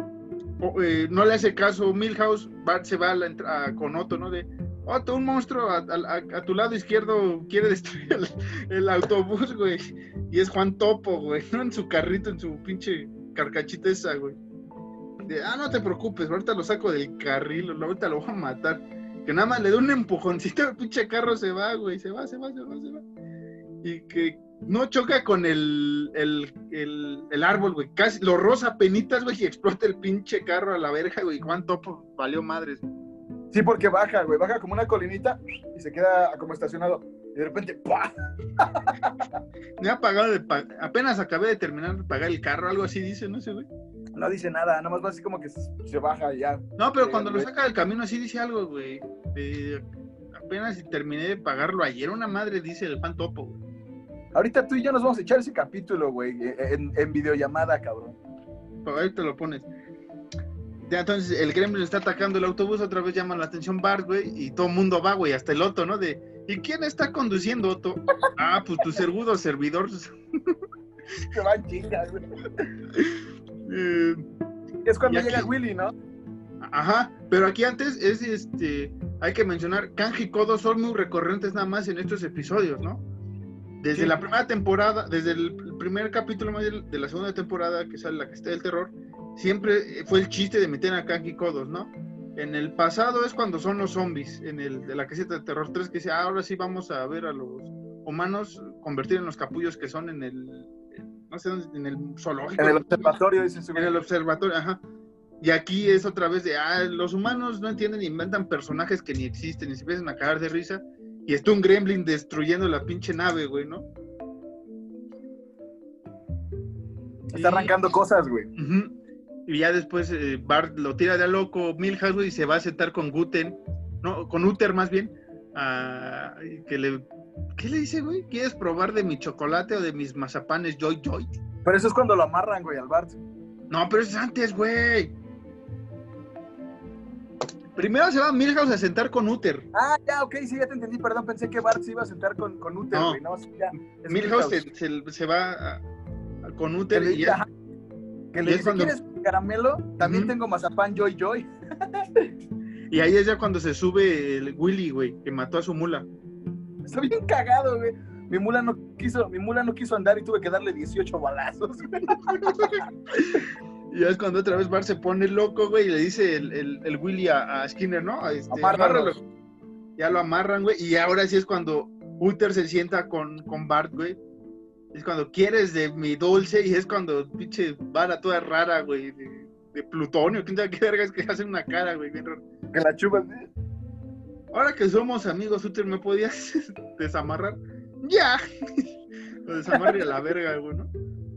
eh, no le hace caso Milhouse, Bart se va a la con Otto, ¿no? De Otto, un monstruo a, tu lado izquierdo quiere destruir el, autobús, güey. Y es Juan Topo, güey, ¿no? En su carrito, en su pinche carcachita esa, güey. De, ah, no te preocupes, ahorita lo saco del carril, ahorita lo voy a matar. Que nada más le da un empujoncito, el pinche carro se va, güey, se va, se va, se va, se va. Y que no choca con el, el, el, el árbol, güey. Casi lo roza penitas, güey, y explota el pinche carro a la verja, güey. Juan Topo valió madres. Sí, porque baja, güey, baja como una colinita y se queda como estacionado. Y de repente, ¡pah! Me ha pagado de pa- apenas acabé de terminar de pagar el carro, algo así dice, no sé, güey. No dice nada, nada más va así como que se baja y ya. No, pero Sí, cuando lo saca del camino así dice algo, güey. Apenas terminé de pagarlo ayer, una madre dice el Juan Topo, güey. Ahorita tú y yo nos vamos a echar ese capítulo, güey, en, en videollamada, cabrón. Ahí te lo pones. Ya entonces el Gremlin está atacando el autobús, otra vez llama la atención Bart, güey, y todo el mundo va, güey, hasta el Otto, ¿no? De, ¿y quién está conduciendo, Otto? Ah, pues tu segundo servidor. Que van chingas, güey. Eh, Es cuando aquí- llega Willy, ¿no? Ajá, pero aquí antes es este, hay que mencionar, Kanji y Kodo son muy recurrentes nada más en estos episodios, ¿no? Desde Sí. la primera temporada, desde el primer capítulo más de la segunda temporada que sale la que está del terror, siempre fue el chiste de meter a Kanji y Kodos, ¿no? En el pasado es cuando son los zombies, en el de la caseta de terror 3, que dice, "Ah, ahora sí vamos a ver a los humanos convertir en los capullos que son en el, no sé dónde, en el zoológico. En el observatorio, dice su En el observatorio, ajá. Y aquí es otra vez de, ah, los humanos no entienden, inventan personajes que ni existen y se empiezan a cagar de risa. Y está un gremlin destruyendo la pinche nave, güey, ¿no? Está arrancando cosas, güey. Y ya después eh, Bart lo tira de a loco Milhouse, güey, y se va a sentar con Guten, no, con Uther más bien, a- que le... ¿Qué le dice, güey? ¿Quieres probar de mi chocolate o de mis mazapanes Joy Joy? Pero eso es cuando lo amarran, güey, al Bart. No, pero eso es antes, güey. Primero se va Milhouse a sentar con Uther. Ah, ya, ok, sí, ya te entendí, perdón, pensé que Bart se iba a sentar con, con Uther, No. güey, no, sí, ya. Milhouse se, se- se va a- a- con Uther y ya- que le dice, cuando- ¿quieres caramelo? También Ujú. tengo mazapán Joy Joy. y ahí es ya cuando se sube el Willy, güey, que mató a su mula. Está bien cagado, güey. Mi mula no quiso, mi mula no quiso andar y tuve que darle 18 balazos. Y ya es cuando otra vez Bart se pone loco, güey, y le dice el, el- el Willy a, a Skinner, ¿no? Este, Amárralo. Ya lo amarran, güey, y ahora sí es cuando Uther se sienta con, con Bart, güey. Es cuando quieres de mi dulce y es cuando pinche vara toda rara, güey, de, de plutonio, quién sabe qué verga es que hace una cara, güey, bien raro. Que la chupas. ¿eh? Ahora que somos amigos, Uther, ¿me podías desamarrar? Ya. Lo desamarre a la verga, güey, ¿no?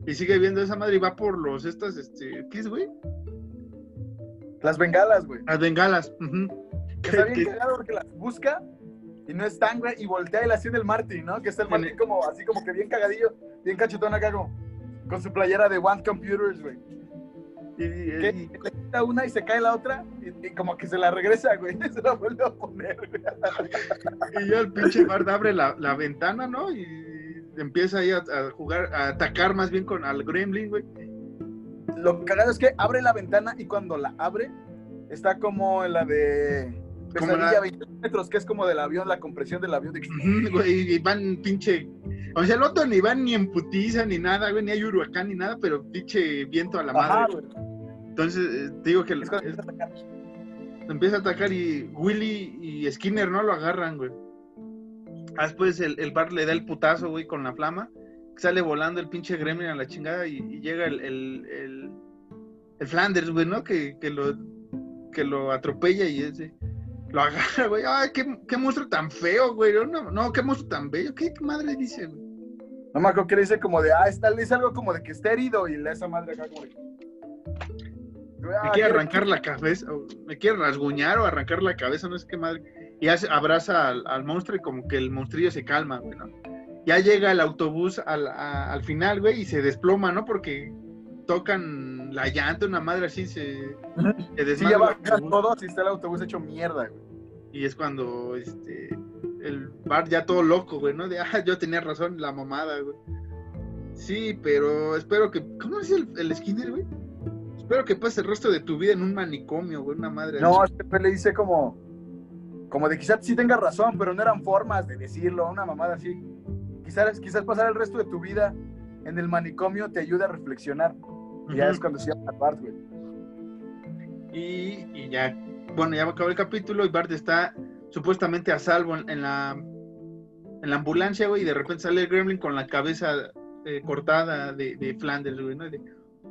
Y sigue viendo esa madre y va por los, estas, este, ¿qué es, güey? Las bengalas, güey. Las bengalas. ujú. Está bien cagado porque las busca y no están, güey, y voltea y la hace del Martin, ¿no? Que está el Martin el- como, así como que bien cagadillo, bien cachetón acá, como, con su playera de One Computers, güey. y- y- Que y- le quita una y se cae la otra y, y como que se la regresa, güey, se la vuelve a poner, güey. y ya el pinche Bart abre la, la ventana, ¿no? Y empieza ahí a, a jugar, a atacar más bien con al Gremlin, güey. Lo cagado es que abre la ventana y cuando la abre, está como en la de Pesadilla la- 20 metros, que es como del avión, la compresión del avión. De... Güey, y van pinche. O sea, el otro ni van ni en putiza ni nada, güey, ni hay huracán ni nada, pero pinche viento a la Ajá, madre. güey. Entonces, eh, te digo que Es empieza a atacar y Willy y Skinner no lo agarran, güey. Ah, Después el, el Bart le da el putazo, güey, con la flama. Sale volando el pinche Gremlin a la chingada y, y llega el, el, el, el Flanders, güey, ¿no? Que, que, lo, que lo atropella y ese lo agarra, güey. Ay, qué, qué monstruo tan feo, güey. No, no, qué monstruo tan bello. ¿Qué, qué madre dice, güey? No me acuerdo que le dice como de, ah, está, le dice algo como de que está herido y le esa madre acá como de... Me Ah, quiere ¿qué- arrancar la cabeza, o me quiere rasguñar o arrancar la cabeza, no sé qué madre. Y hace, abraza al, al monstruo y como que el monstrillo se calma, güey, ¿no? Ya llega el autobús al, a- al final, güey, y se desploma, ¿no? Porque tocan la llanta, una madre así, se, se Sí, ya desmadra bajan todos y está el autobús hecho mierda, güey. Y es cuando, este, el bar ya todo loco, güey, ¿no? De, ah, yo tenía razón, la mamada, güey. Sí, pero espero que, ¿cómo dice el, el Skinner, güey? Espero que pase el resto de tu vida en un manicomio, güey, una madre así. No, este le dice como, como de quizás sí tengas razón, pero no eran formas de decirlo, una mamada así. Quizás, quizás pasar el resto de tu vida en el manicomio te ayude a reflexionar. Y ya es cuando se llama Bart, güey. Y, y ya, bueno, ya va a acabar el capítulo y Bart está supuestamente a salvo en, en la en la ambulancia, güey, y de repente sale el gremlin con la cabeza eh, cortada de, de Flanders, güey, ¿no? De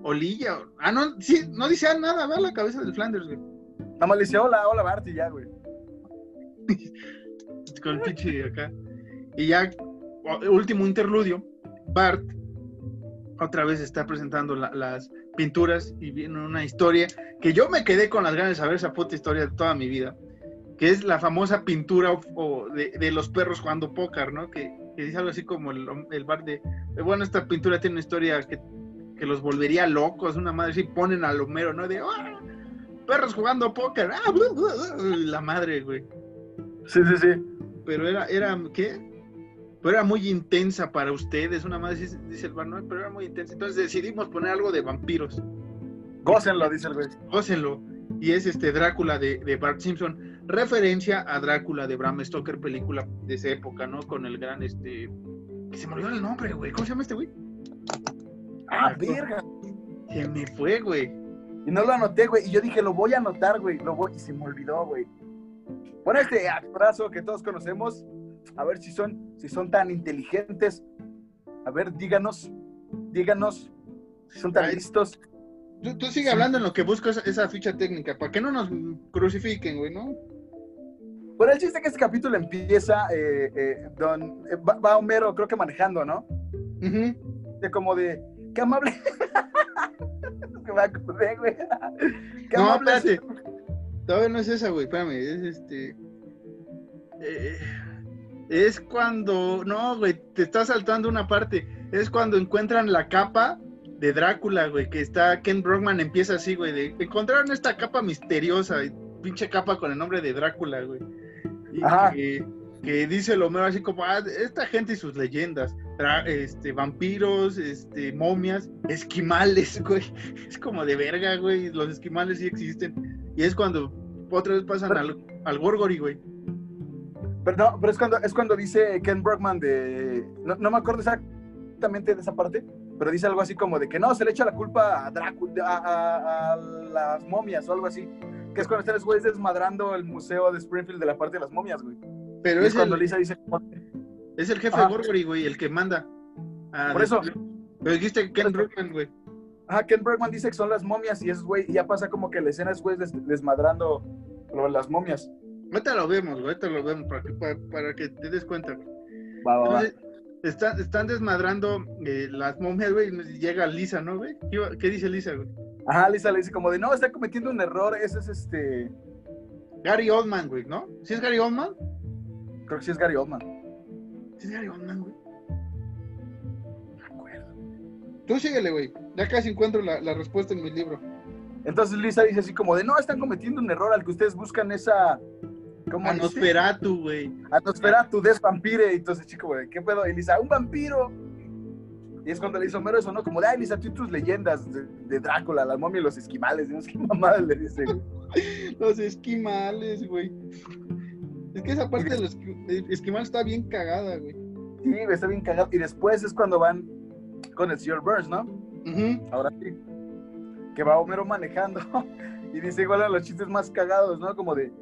Olilla. Ah, no, sí, no dice nada, ve la cabeza de Flanders, güey. Nada más le dice, hola, hola Bart, y ya, güey. Con el pinche acá. Y ya, último interludio, Bart otra vez está presentando la- las pinturas y viene una historia que yo me quedé con las ganas de saber esa puta historia de toda mi vida, que es la famosa pintura o- de, de los perros jugando póker, ¿no? Que que dice algo así como el, el bar de, de, bueno, esta pintura tiene una historia que, que los volvería locos, una madre así ponen al Homero, ¿no? De, "Ah, perros jugando póker, ah, blu, blu, blu", la madre, güey. Sí, sí, sí. Pero era, era, ¿qué? Pero era muy intensa para ustedes, una madre dice, dice el no, pero era muy intensa. Entonces decidimos poner algo de vampiros. Gócenlo, dice el güey. Gócenlo. Y es este Drácula de, de Bart Simpson. Referencia a Drácula de Bram Stoker, película de esa época, ¿no? Con el gran este. Que se me olvidó el nombre, güey. ¿Cómo se llama este güey? Ah, Ah, verga. Se me fue, güey. Y no lo anoté, güey. Y yo dije, lo voy a anotar, güey. Lo voy... Y se me olvidó, güey. Bueno, este actorazo que todos conocemos. A ver si son, si son tan inteligentes. A ver, díganos. Díganos. Si son tan Ay. listos. Tú, tú sigue hablando en lo que busco esa, esa ficha técnica, para que no nos crucifiquen, güey, ¿no? Bueno, el chiste que este capítulo empieza. eh, eh, don, eh, va, va Homero, creo que manejando, ¿no? Ujú. De como de. Qué amable. que me acordé, güey. Qué No, amable. espérate. Todavía no es esa, güey, espérame. Es este. eh, es cuando. No, güey, te está saltando una parte. Es cuando encuentran la capa de Drácula, güey, que está. Ken Brockman empieza así, güey, de. Encontraron esta capa misteriosa, pinche capa con el nombre de Drácula, güey. Y Ajá. Que dice el Homero así como, ah, esta gente y sus leyendas, este, vampiros, este, momias, esquimales, güey. Es como de verga, güey, los esquimales sí existen. Y es cuando otra vez pasan Pero- al, al Gorgory, güey. Pero no, pero es cuando, es cuando dice Ken Brockman de. No, no me acuerdo exactamente de esa parte, pero dice algo así como de que no, se le echa la culpa a Drácula, a, a- a las momias o algo así. Que es cuando están los güeyes desmadrando el museo de Springfield de la parte de las momias, güey. Pero es, es cuando el, Lisa dice, es el jefe de Gorgory, güey, el que manda. a Por eso. Pero dijiste Ken Brockman, güey. ajá, Ken Brockman dice que son las momias y esos güey, ya pasa como que la escena es güey des- desmadrando las momias. Ahorita lo vemos, güey, ahorita lo vemos para que, para, para que te des cuenta, güey. Va, va, va. Entonces, están, desmadrando eh, las momias, güey, y llega Lisa, ¿no, güey? ¿Qué, qué dice Lisa, güey? Ajá, Lisa le dice como de, no, está cometiendo un error, ese es este... Gary Oldman, güey, ¿no? ¿Sí es Gary Oldman? Creo que sí es Gary Oldman. Sí es Gary Oldman, güey. No me acuerdo. Tú síguele, güey. Ya casi encuentro la, la respuesta en mi libro. Entonces Lisa dice así como de, no, están cometiendo un error al que ustedes buscan esa... ¿Cómo dice? Anosferatu, güey. Atmosfera, tu desvampire. Y entonces, chico, güey, ¿qué pedo? Y Lisa, un vampiro. Y es cuando le hizo Homero eso, ¿no? Como de, ay, Lisa, tú y tus leyendas de, de Drácula, la momia y los esquimales. Y no sé qué mamada le dice, güey. Los esquimales, güey. Es que esa parte de los esquimales está bien cagada, güey. Sí, está bien cagado. Y después es cuando van con el señor Burns, ¿no? Ahora sí. Que va Homero manejando. Y dice igual a los chistes más cagados, ¿no? Como de,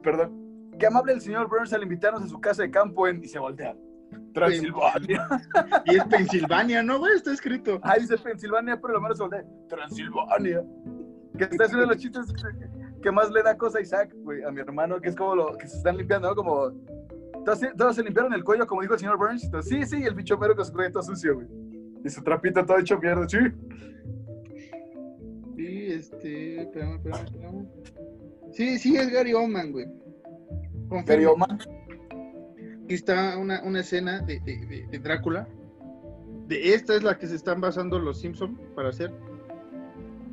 perdón, qué amable el señor Burns al invitarnos a su casa de campo en... Y se voltea. Transilvania. Y es Pensilvania, ¿no, güey? Está escrito. Ah, dice Pensilvania, pero lo menos sobre Transilvania. Que es uno de los chistes que más le da cosa a Isaac, güey, a mi hermano, que es como lo que se están limpiando, ¿no? Como. Todos, todos se limpiaron el cuello, como dijo el señor Burns. Entonces, sí, sí, el bicho mero con su cuello todo sucio, güey. Y su trapito todo hecho mierda, sí. Sí, este. Espérame, espérame, espérame. Sí, sí, es Gary Oldman, güey. Gary Oldman. Aquí está una, una escena de, de- de- de Drácula. De esta es la que se están basando los Simpsons para hacer.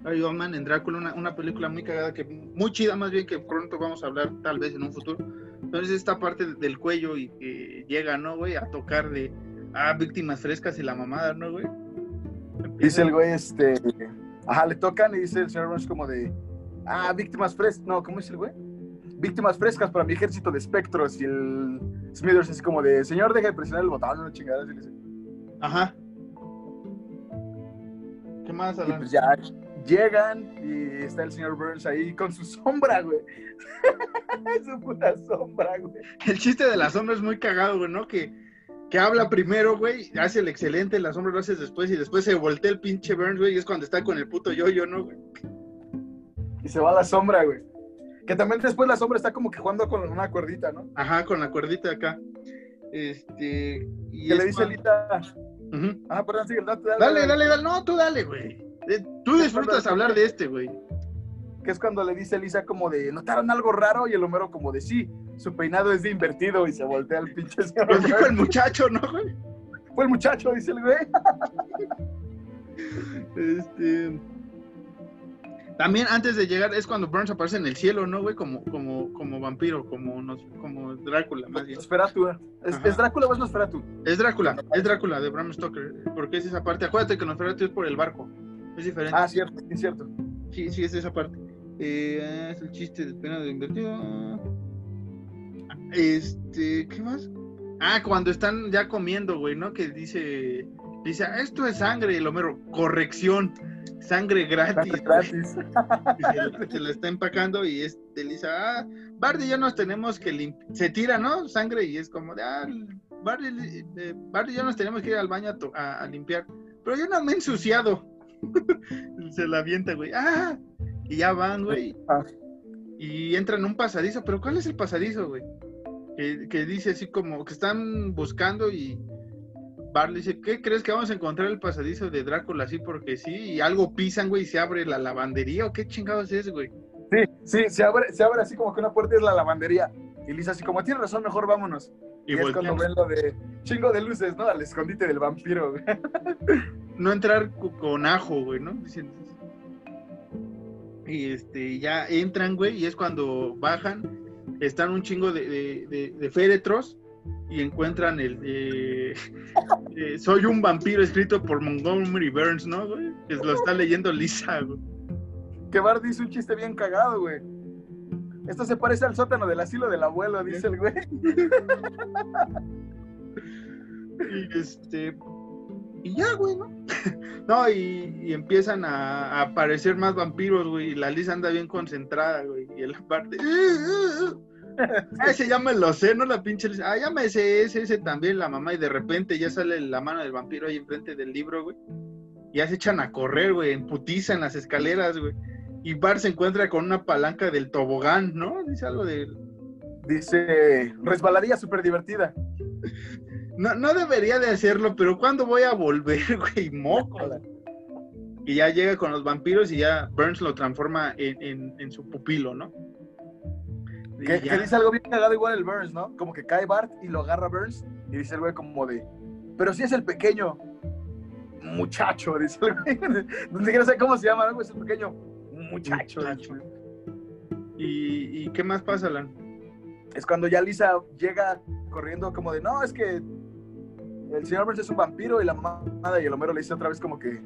Gary Oldman en Drácula, una, una película muy cagada, que muy chida, más bien que pronto vamos a hablar, tal vez en un futuro. Entonces, esta parte del cuello y que llega, ¿no, güey? A tocar de. Ah, víctimas frescas y la mamada, ¿no, güey? Dice el güey, este. Ajá, le tocan y dice el señor Burns como de. Ah, víctimas frescas. No, ¿cómo dice el güey? Víctimas frescas para mi ejército de espectros. Y el Smithers así como de, señor, deja de presionar el botón, no chingadas. Y le dice, Ajá. ¿Qué más, Y Alan? pues ya llegan y está el señor Burns ahí con su sombra, güey. su puta sombra, güey. El chiste de la sombra es muy cagado, güey, ¿no? Que, que habla primero, güey, hace el excelente, la sombra lo haces después y después se voltea el pinche Burns, güey, y es cuando está con el puto yo-yo, ¿no, güey? Y se va la sombra, güey. Que también después la sombra está como que jugando con una cuerdita, ¿no? Ajá, con la cuerdita acá. Este. Y Que es le dice cuando- Lita. Ujú. Ah, perdón, sigue, date, Dale, dale, dale, no, tú dale, güey. Eh, Tú disfrutas hablar de este, güey. Que es cuando le dice Lisa como de, ¿notaron algo raro? Y el Homero como de, sí, su peinado es de invertido y se voltea el pinche señor Lo dijo el muchacho, ¿no, güey? Fue el muchacho, dice el güey. Este. También antes de llegar es cuando Burns aparece en el cielo, ¿no, güey? Como, como, como vampiro, como, nos- como Drácula, más bien. Nosferatu. ¿Es. ¿Es Drácula o es Nosferatu? Es Drácula, es Drácula de Bram Stoker. Porque es esa parte. Acuérdate que Nosferatu es por el barco. Es diferente. Ah, cierto, sí, cierto. Sí, sí, es esa parte. Eh, es el chiste de pena de invertido. Este, ¿qué más? Ah, cuando están ya comiendo, güey, ¿no? Que dice, dice, "Ah, esto es sangre, el Homero, corrección, sangre gratis. Gratis. Y se, se la está empacando y este le dice, ah, Barney ya nos tenemos que limpiar. Se tira, ¿no? Sangre y es como de, ah, Barney, eh, ya nos tenemos que ir al baño a, a- a limpiar. Pero yo no me he ensuciado. se la avienta, güey. Ah, y ya van, güey. Ah. Y entran en un pasadizo. ¿Pero cuál es el pasadizo, güey? Que, que dice así como que están buscando y Barley dice, ¿qué crees que vamos a encontrar el pasadizo de Drácula así porque sí? Y algo pisan, güey, y se abre la lavandería o qué chingados es, güey. Sí, sí, se abre, se abre así como que una puerta es la lavandería. Y Lisa así como, tienes razón, mejor vámonos. Y, Y es cuando ven lo de chingo de luces, ¿no? Al escondite del vampiro, güey. no entrar con ajo, güey, ¿no? Dicen. Y este, ya entran, güey, y es cuando bajan, están un chingo de, de- de- de féretros y encuentran el eh, eh, Soy un vampiro escrito por Montgomery Burns, ¿no, güey? Que lo está leyendo Lisa, güey. Que Bart dice un chiste bien cagado, güey. Esto se parece al sótano del asilo del abuelo, dice el güey. Y este. Y ya, güey, ¿no? no, y, empiezan a, aparecer más vampiros, güey. Y la Lisa anda bien concentrada, güey. Y el parte. Ah, ese ya me lo sé, ¿no? La pinche Lisa. Ah, ya ese, ese también, la mamá. Y de repente ya sale la mano del vampiro ahí enfrente del libro, güey. Y ya se echan a correr, güey. En en las escaleras, güey. Y Bart se encuentra con una palanca del tobogán, ¿no? Dice algo de. Dice, resbaladilla súper divertida. No, no debería de hacerlo, pero ¿cuándo voy a volver, güey? Moco. Y ya llega con los vampiros y ya Burns lo transforma en, en- en su pupilo, ¿no? Que, dice algo bien cagado igual el Burns, ¿no? Como que cae Bart y lo agarra Burns y dice el güey como de, pero si es el pequeño muchacho, dice el güey. No sé sé cómo se llama, ¿no? Es el pequeño muchacho. Muchacho. ¿Y, y qué más pasa, Alan? Es cuando ya Lisa llega corriendo como de, no, es que el señor Burns es un vampiro y la mamada y el Homero le dice otra vez como que,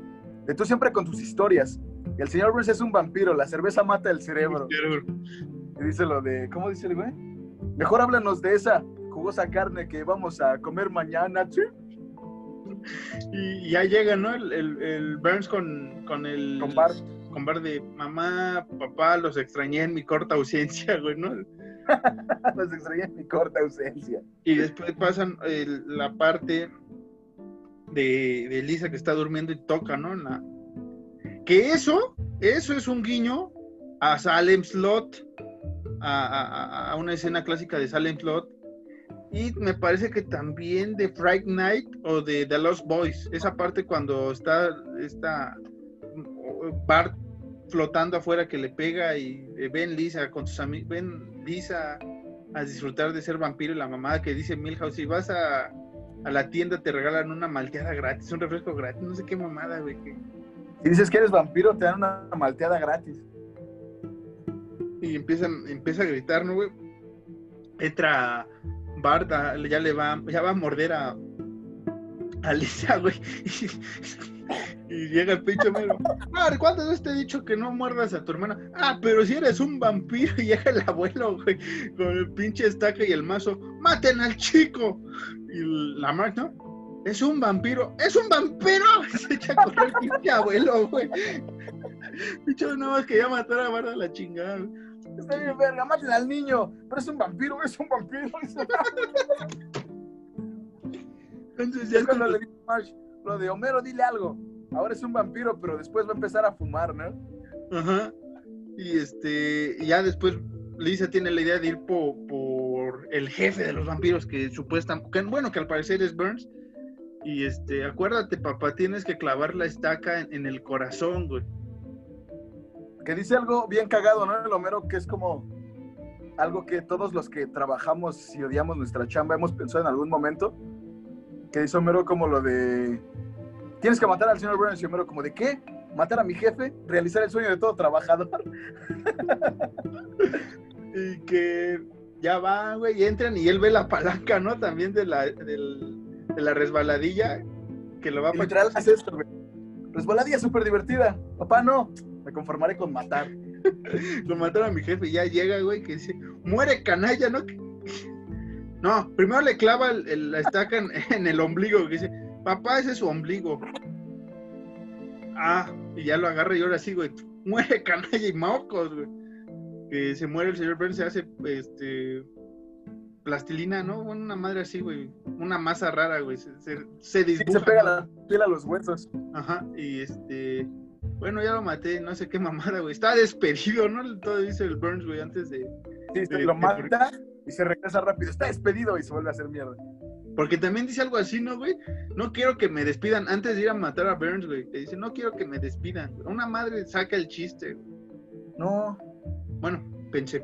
de tú siempre con tus historias. El señor Burns es un vampiro, la cerveza mata el cerebro. Y dice lo de, ¿cómo dice el güey? Mejor háblanos de esa jugosa carne que vamos a comer mañana. ¿sí? Y ya llega, ¿no? El, el- el Burns con, con el... Con Bart. Con Bart de mamá, papá, los extrañé en mi corta ausencia, güey, ¿no? Nos extraña en mi corta ausencia. Y después pasan el- la parte de, de Lisa que está durmiendo y toca, ¿no? La- Que eso, eso es un guiño a Salem Slot, a, a- una escena clásica de Salem Slot. Y me parece que también de Fright Night o de The Lost Boys. Esa parte cuando está, está Bart flotando afuera que le pega y eh, ven Lisa con sus amigos, ven Lisa a disfrutar de ser vampiro y la mamada que dice Milhouse, si vas a, a la tienda te regalan una malteada gratis, un refresco gratis, no sé qué mamada, güey. que- Si dices que eres vampiro, te dan una malteada gratis. Y empiezan, empieza a gritar, ¿no, güey? Entra Bart, ya le va, ya va a morder a, a Lisa, güey. Y, llega el pinche mero. Bart, ¿cuántas veces te he dicho que no muerdas a tu hermana? Ah, pero si eres un vampiro, y llega el abuelo, güey, con el pinche estaca y el mazo. ¡Maten al chico! Y la Mark, ¿no? Es un vampiro. ¡Es un vampiro! Se echa a correr el pinche abuelo, güey. Pinche nada más quería matar a Bart a la chingada, güey. Está bien, verga, maten al niño. Pero es un vampiro, es un vampiro. Entonces ya es cuando le dice Marge, de Homero, dile algo. Ahora es un vampiro, pero después va a empezar a fumar, ¿no? Ajá. Y este, y ya después Lisa tiene la idea de ir po- por, el jefe de los vampiros, que supuestamente, bueno, que al parecer es Burns. Y este, acuérdate, papá, tienes que clavar la estaca en, en el corazón, güey. Que dice algo bien cagado, ¿no? El Homero, que es como. algo que todos los que trabajamos y odiamos nuestra chamba hemos pensado en algún momento, que dice Homero como lo de, tienes que matar al señor Burns y Homero como de, ¿qué? ¿Matar a mi jefe? ¿Realizar el sueño de todo trabajador? y que ya va, güey, y entran y él ve la palanca, ¿no? También de la, del- de la resbaladilla, que lo va a Literal, hace esto, güey. Resbaladilla súper divertida. Papá, no. Me conformaré con matar. Lo mataron a mi jefe y ya llega, güey, que dice, muere canalla, ¿no? No, primero le clava el- el- la estaca en, en el ombligo, que dice, papá, ese es su ombligo. Ah, y ya lo agarra y ahora sí, güey, muere canalla y mocos, güey. Que se muere el señor Burns, se hace, este, plastilina, ¿no? Una madre así, güey, una masa rara, güey, se, se, se Sí, se pega la piel a los huesos. Ajá, y este. Bueno, ya lo maté, no sé qué mamada, güey. Está despedido, ¿no? Todo dice el Burns, güey, antes de. Sí, Sí, lo mata y se regresa rápido. Está despedido y se vuelve a hacer mierda. Porque también dice algo así, ¿no, güey? No quiero que me despidan antes de ir a matar a Burns, güey. Le dice, no quiero que me despidan. Una madre saca el chiste, güey. No. Bueno, pensé.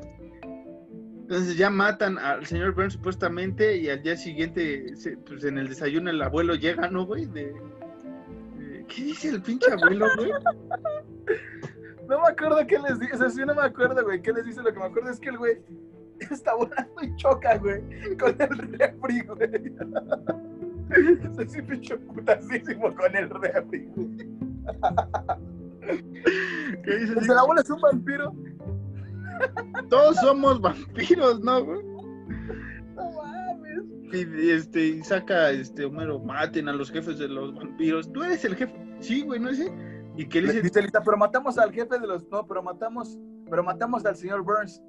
Entonces ya matan al señor Burns supuestamente y al día siguiente, se- pues en el desayuno el abuelo llega, ¿no, güey? De, de- ¿Qué dice el pinche abuelo, güey? No me acuerdo qué les dice. O sea, sí, no me acuerdo, güey. ¿Qué les dice? Lo que me acuerdo es que el güey está volando y choca, güey. Con el refri, güey. Se sí, pinche putasísimo con el refri, güey. ¿Qué dice? Dice, la abuela es un vampiro. Todos somos vampiros, ¿no, güey? No mames. Y, este, y saca, este, Homero, maten a los jefes de los vampiros. Tú eres el jefe. Sí, güey, ¿no ese? Y que le dice, pero matamos al jefe de los. No, pero matamos. Pero matamos al señor Burns.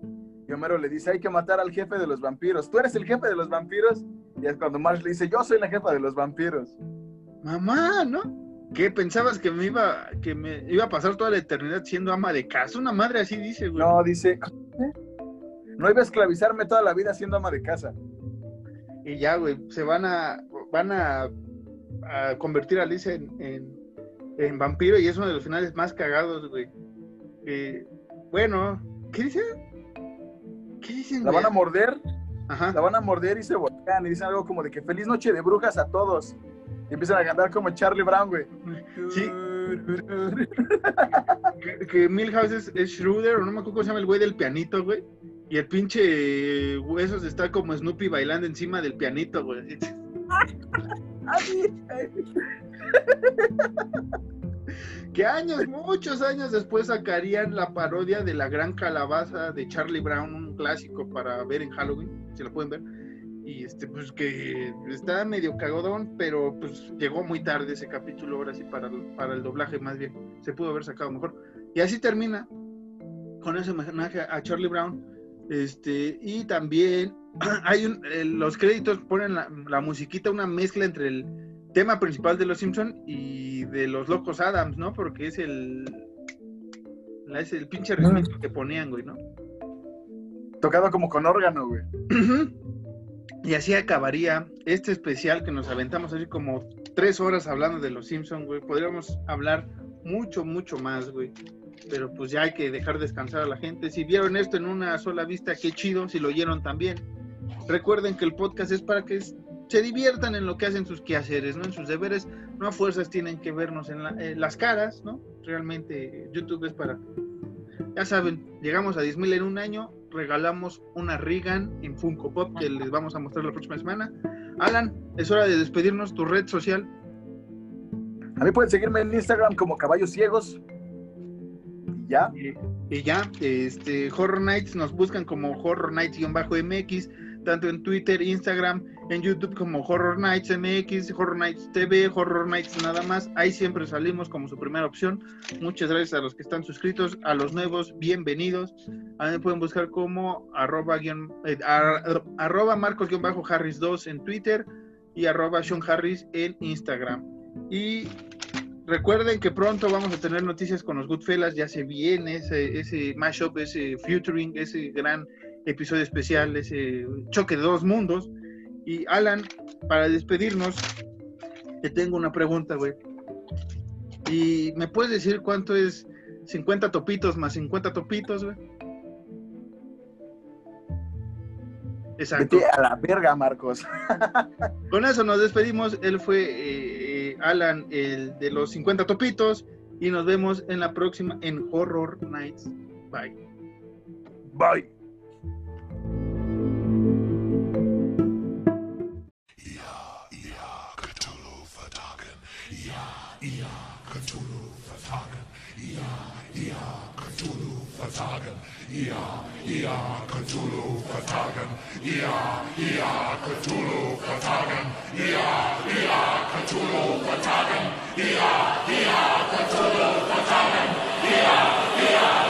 Y Homero le dice, hay que matar al jefe de los vampiros. ¿Tú eres el jefe de los vampiros? Y es cuando Marge le dice, yo soy la jefa de los vampiros. mamá, ¿no? ¿Qué pensabas que me iba, que me iba a pasar toda la eternidad siendo ama de casa? Una madre así dice, güey. No, dice, no iba a esclavizarme toda la vida siendo ama de casa. Y ya, güey, se van a, van a, a convertir a Liz en, en, en vampiro y es uno de los finales más cagados, güey. Que, bueno, ¿qué dice? ¿Qué dicen? La van a morder, Ajá. la van a morder y se voltean y dicen algo como de que feliz noche de brujas a todos. Y empiezan a cantar como Charlie Brown, güey. Sí. Que, que Milhouse es, es Schroeder, o no me acuerdo cómo se llama el güey del pianito, güey. Y el pinche huesos está como Snoopy bailando encima del pianito, güey. Que años, muchos años después sacarían la parodia de la gran calabaza de Charlie Brown, un clásico para ver en Halloween, si lo pueden ver. Y este, pues que está medio cagodón, pero pues llegó muy tarde ese capítulo, ahora sí, para para el doblaje más bien. Se pudo haber sacado mejor. Y así termina con ese homenaje a Charlie Brown. Este, y también hay un, eh, los créditos ponen la, la musiquita, una mezcla entre el tema principal de Los Simpson y de los Locos Adams, ¿no? Porque es el es el pinche ritmito que ponían, güey, ¿no? Tocado como con órgano, güey. Y así acabaría este especial que nos aventamos así como tres horas hablando de los Simpson, güey. Podríamos hablar mucho, mucho más, güey. Pero pues ya hay que dejar descansar a la gente. Si vieron esto en una sola vista, qué chido. Si lo oyeron también. Recuerden que el podcast es para que se diviertan en lo que hacen sus quehaceres, ¿no? En sus deberes. No a fuerzas tienen que vernos en, la- en las caras, ¿no? Realmente eh, YouTube es para... Ya saben, llegamos a 10.000 en un año, regalamos una Regan en Funko Pop que les vamos a mostrar la próxima semana. Alan, es hora de despedirnos, tu red social. A mí pueden seguirme en Instagram como Caballos Ciegos. Y ya. Y, y ya, este, Horror Nights nos buscan como Horror Nights-MX, tanto en Twitter, Instagram, en YouTube como Horror Nights MX, Horror Nights TV, Horror Nights nada más. Ahí siempre salimos como su primera opción. Muchas gracias a los que están suscritos, a los nuevos, bienvenidos. A mí me pueden buscar como arroba, guión- eh, ar- arroba marcos-harris2 en Twitter y arroba Sean Harris en Instagram. Y recuerden que pronto vamos a tener noticias con los Goodfellas, ya se viene ese, ese mashup, ese featuring, ese gran episodio especial, ese choque de dos mundos. Y Alan, para despedirnos, te tengo una pregunta, güey. ¿Y me puedes decir cuánto es 50 topitos más 50 topitos, güey? Exacto. Vete a la verga, Marcos. Con eso nos despedimos. Él fue eh, eh, Alan, el de los 50 topitos. Y nos vemos en la próxima en Horror Nights. Bye. Bye. Ia, Ia, Cthulhu Fatagan. Ia, Ia, Cthulhu Fatagan. Ia, Ia, Cthulhu Fatagan. Ia, Ia, Cthulhu Fatagan. Ia, Ia,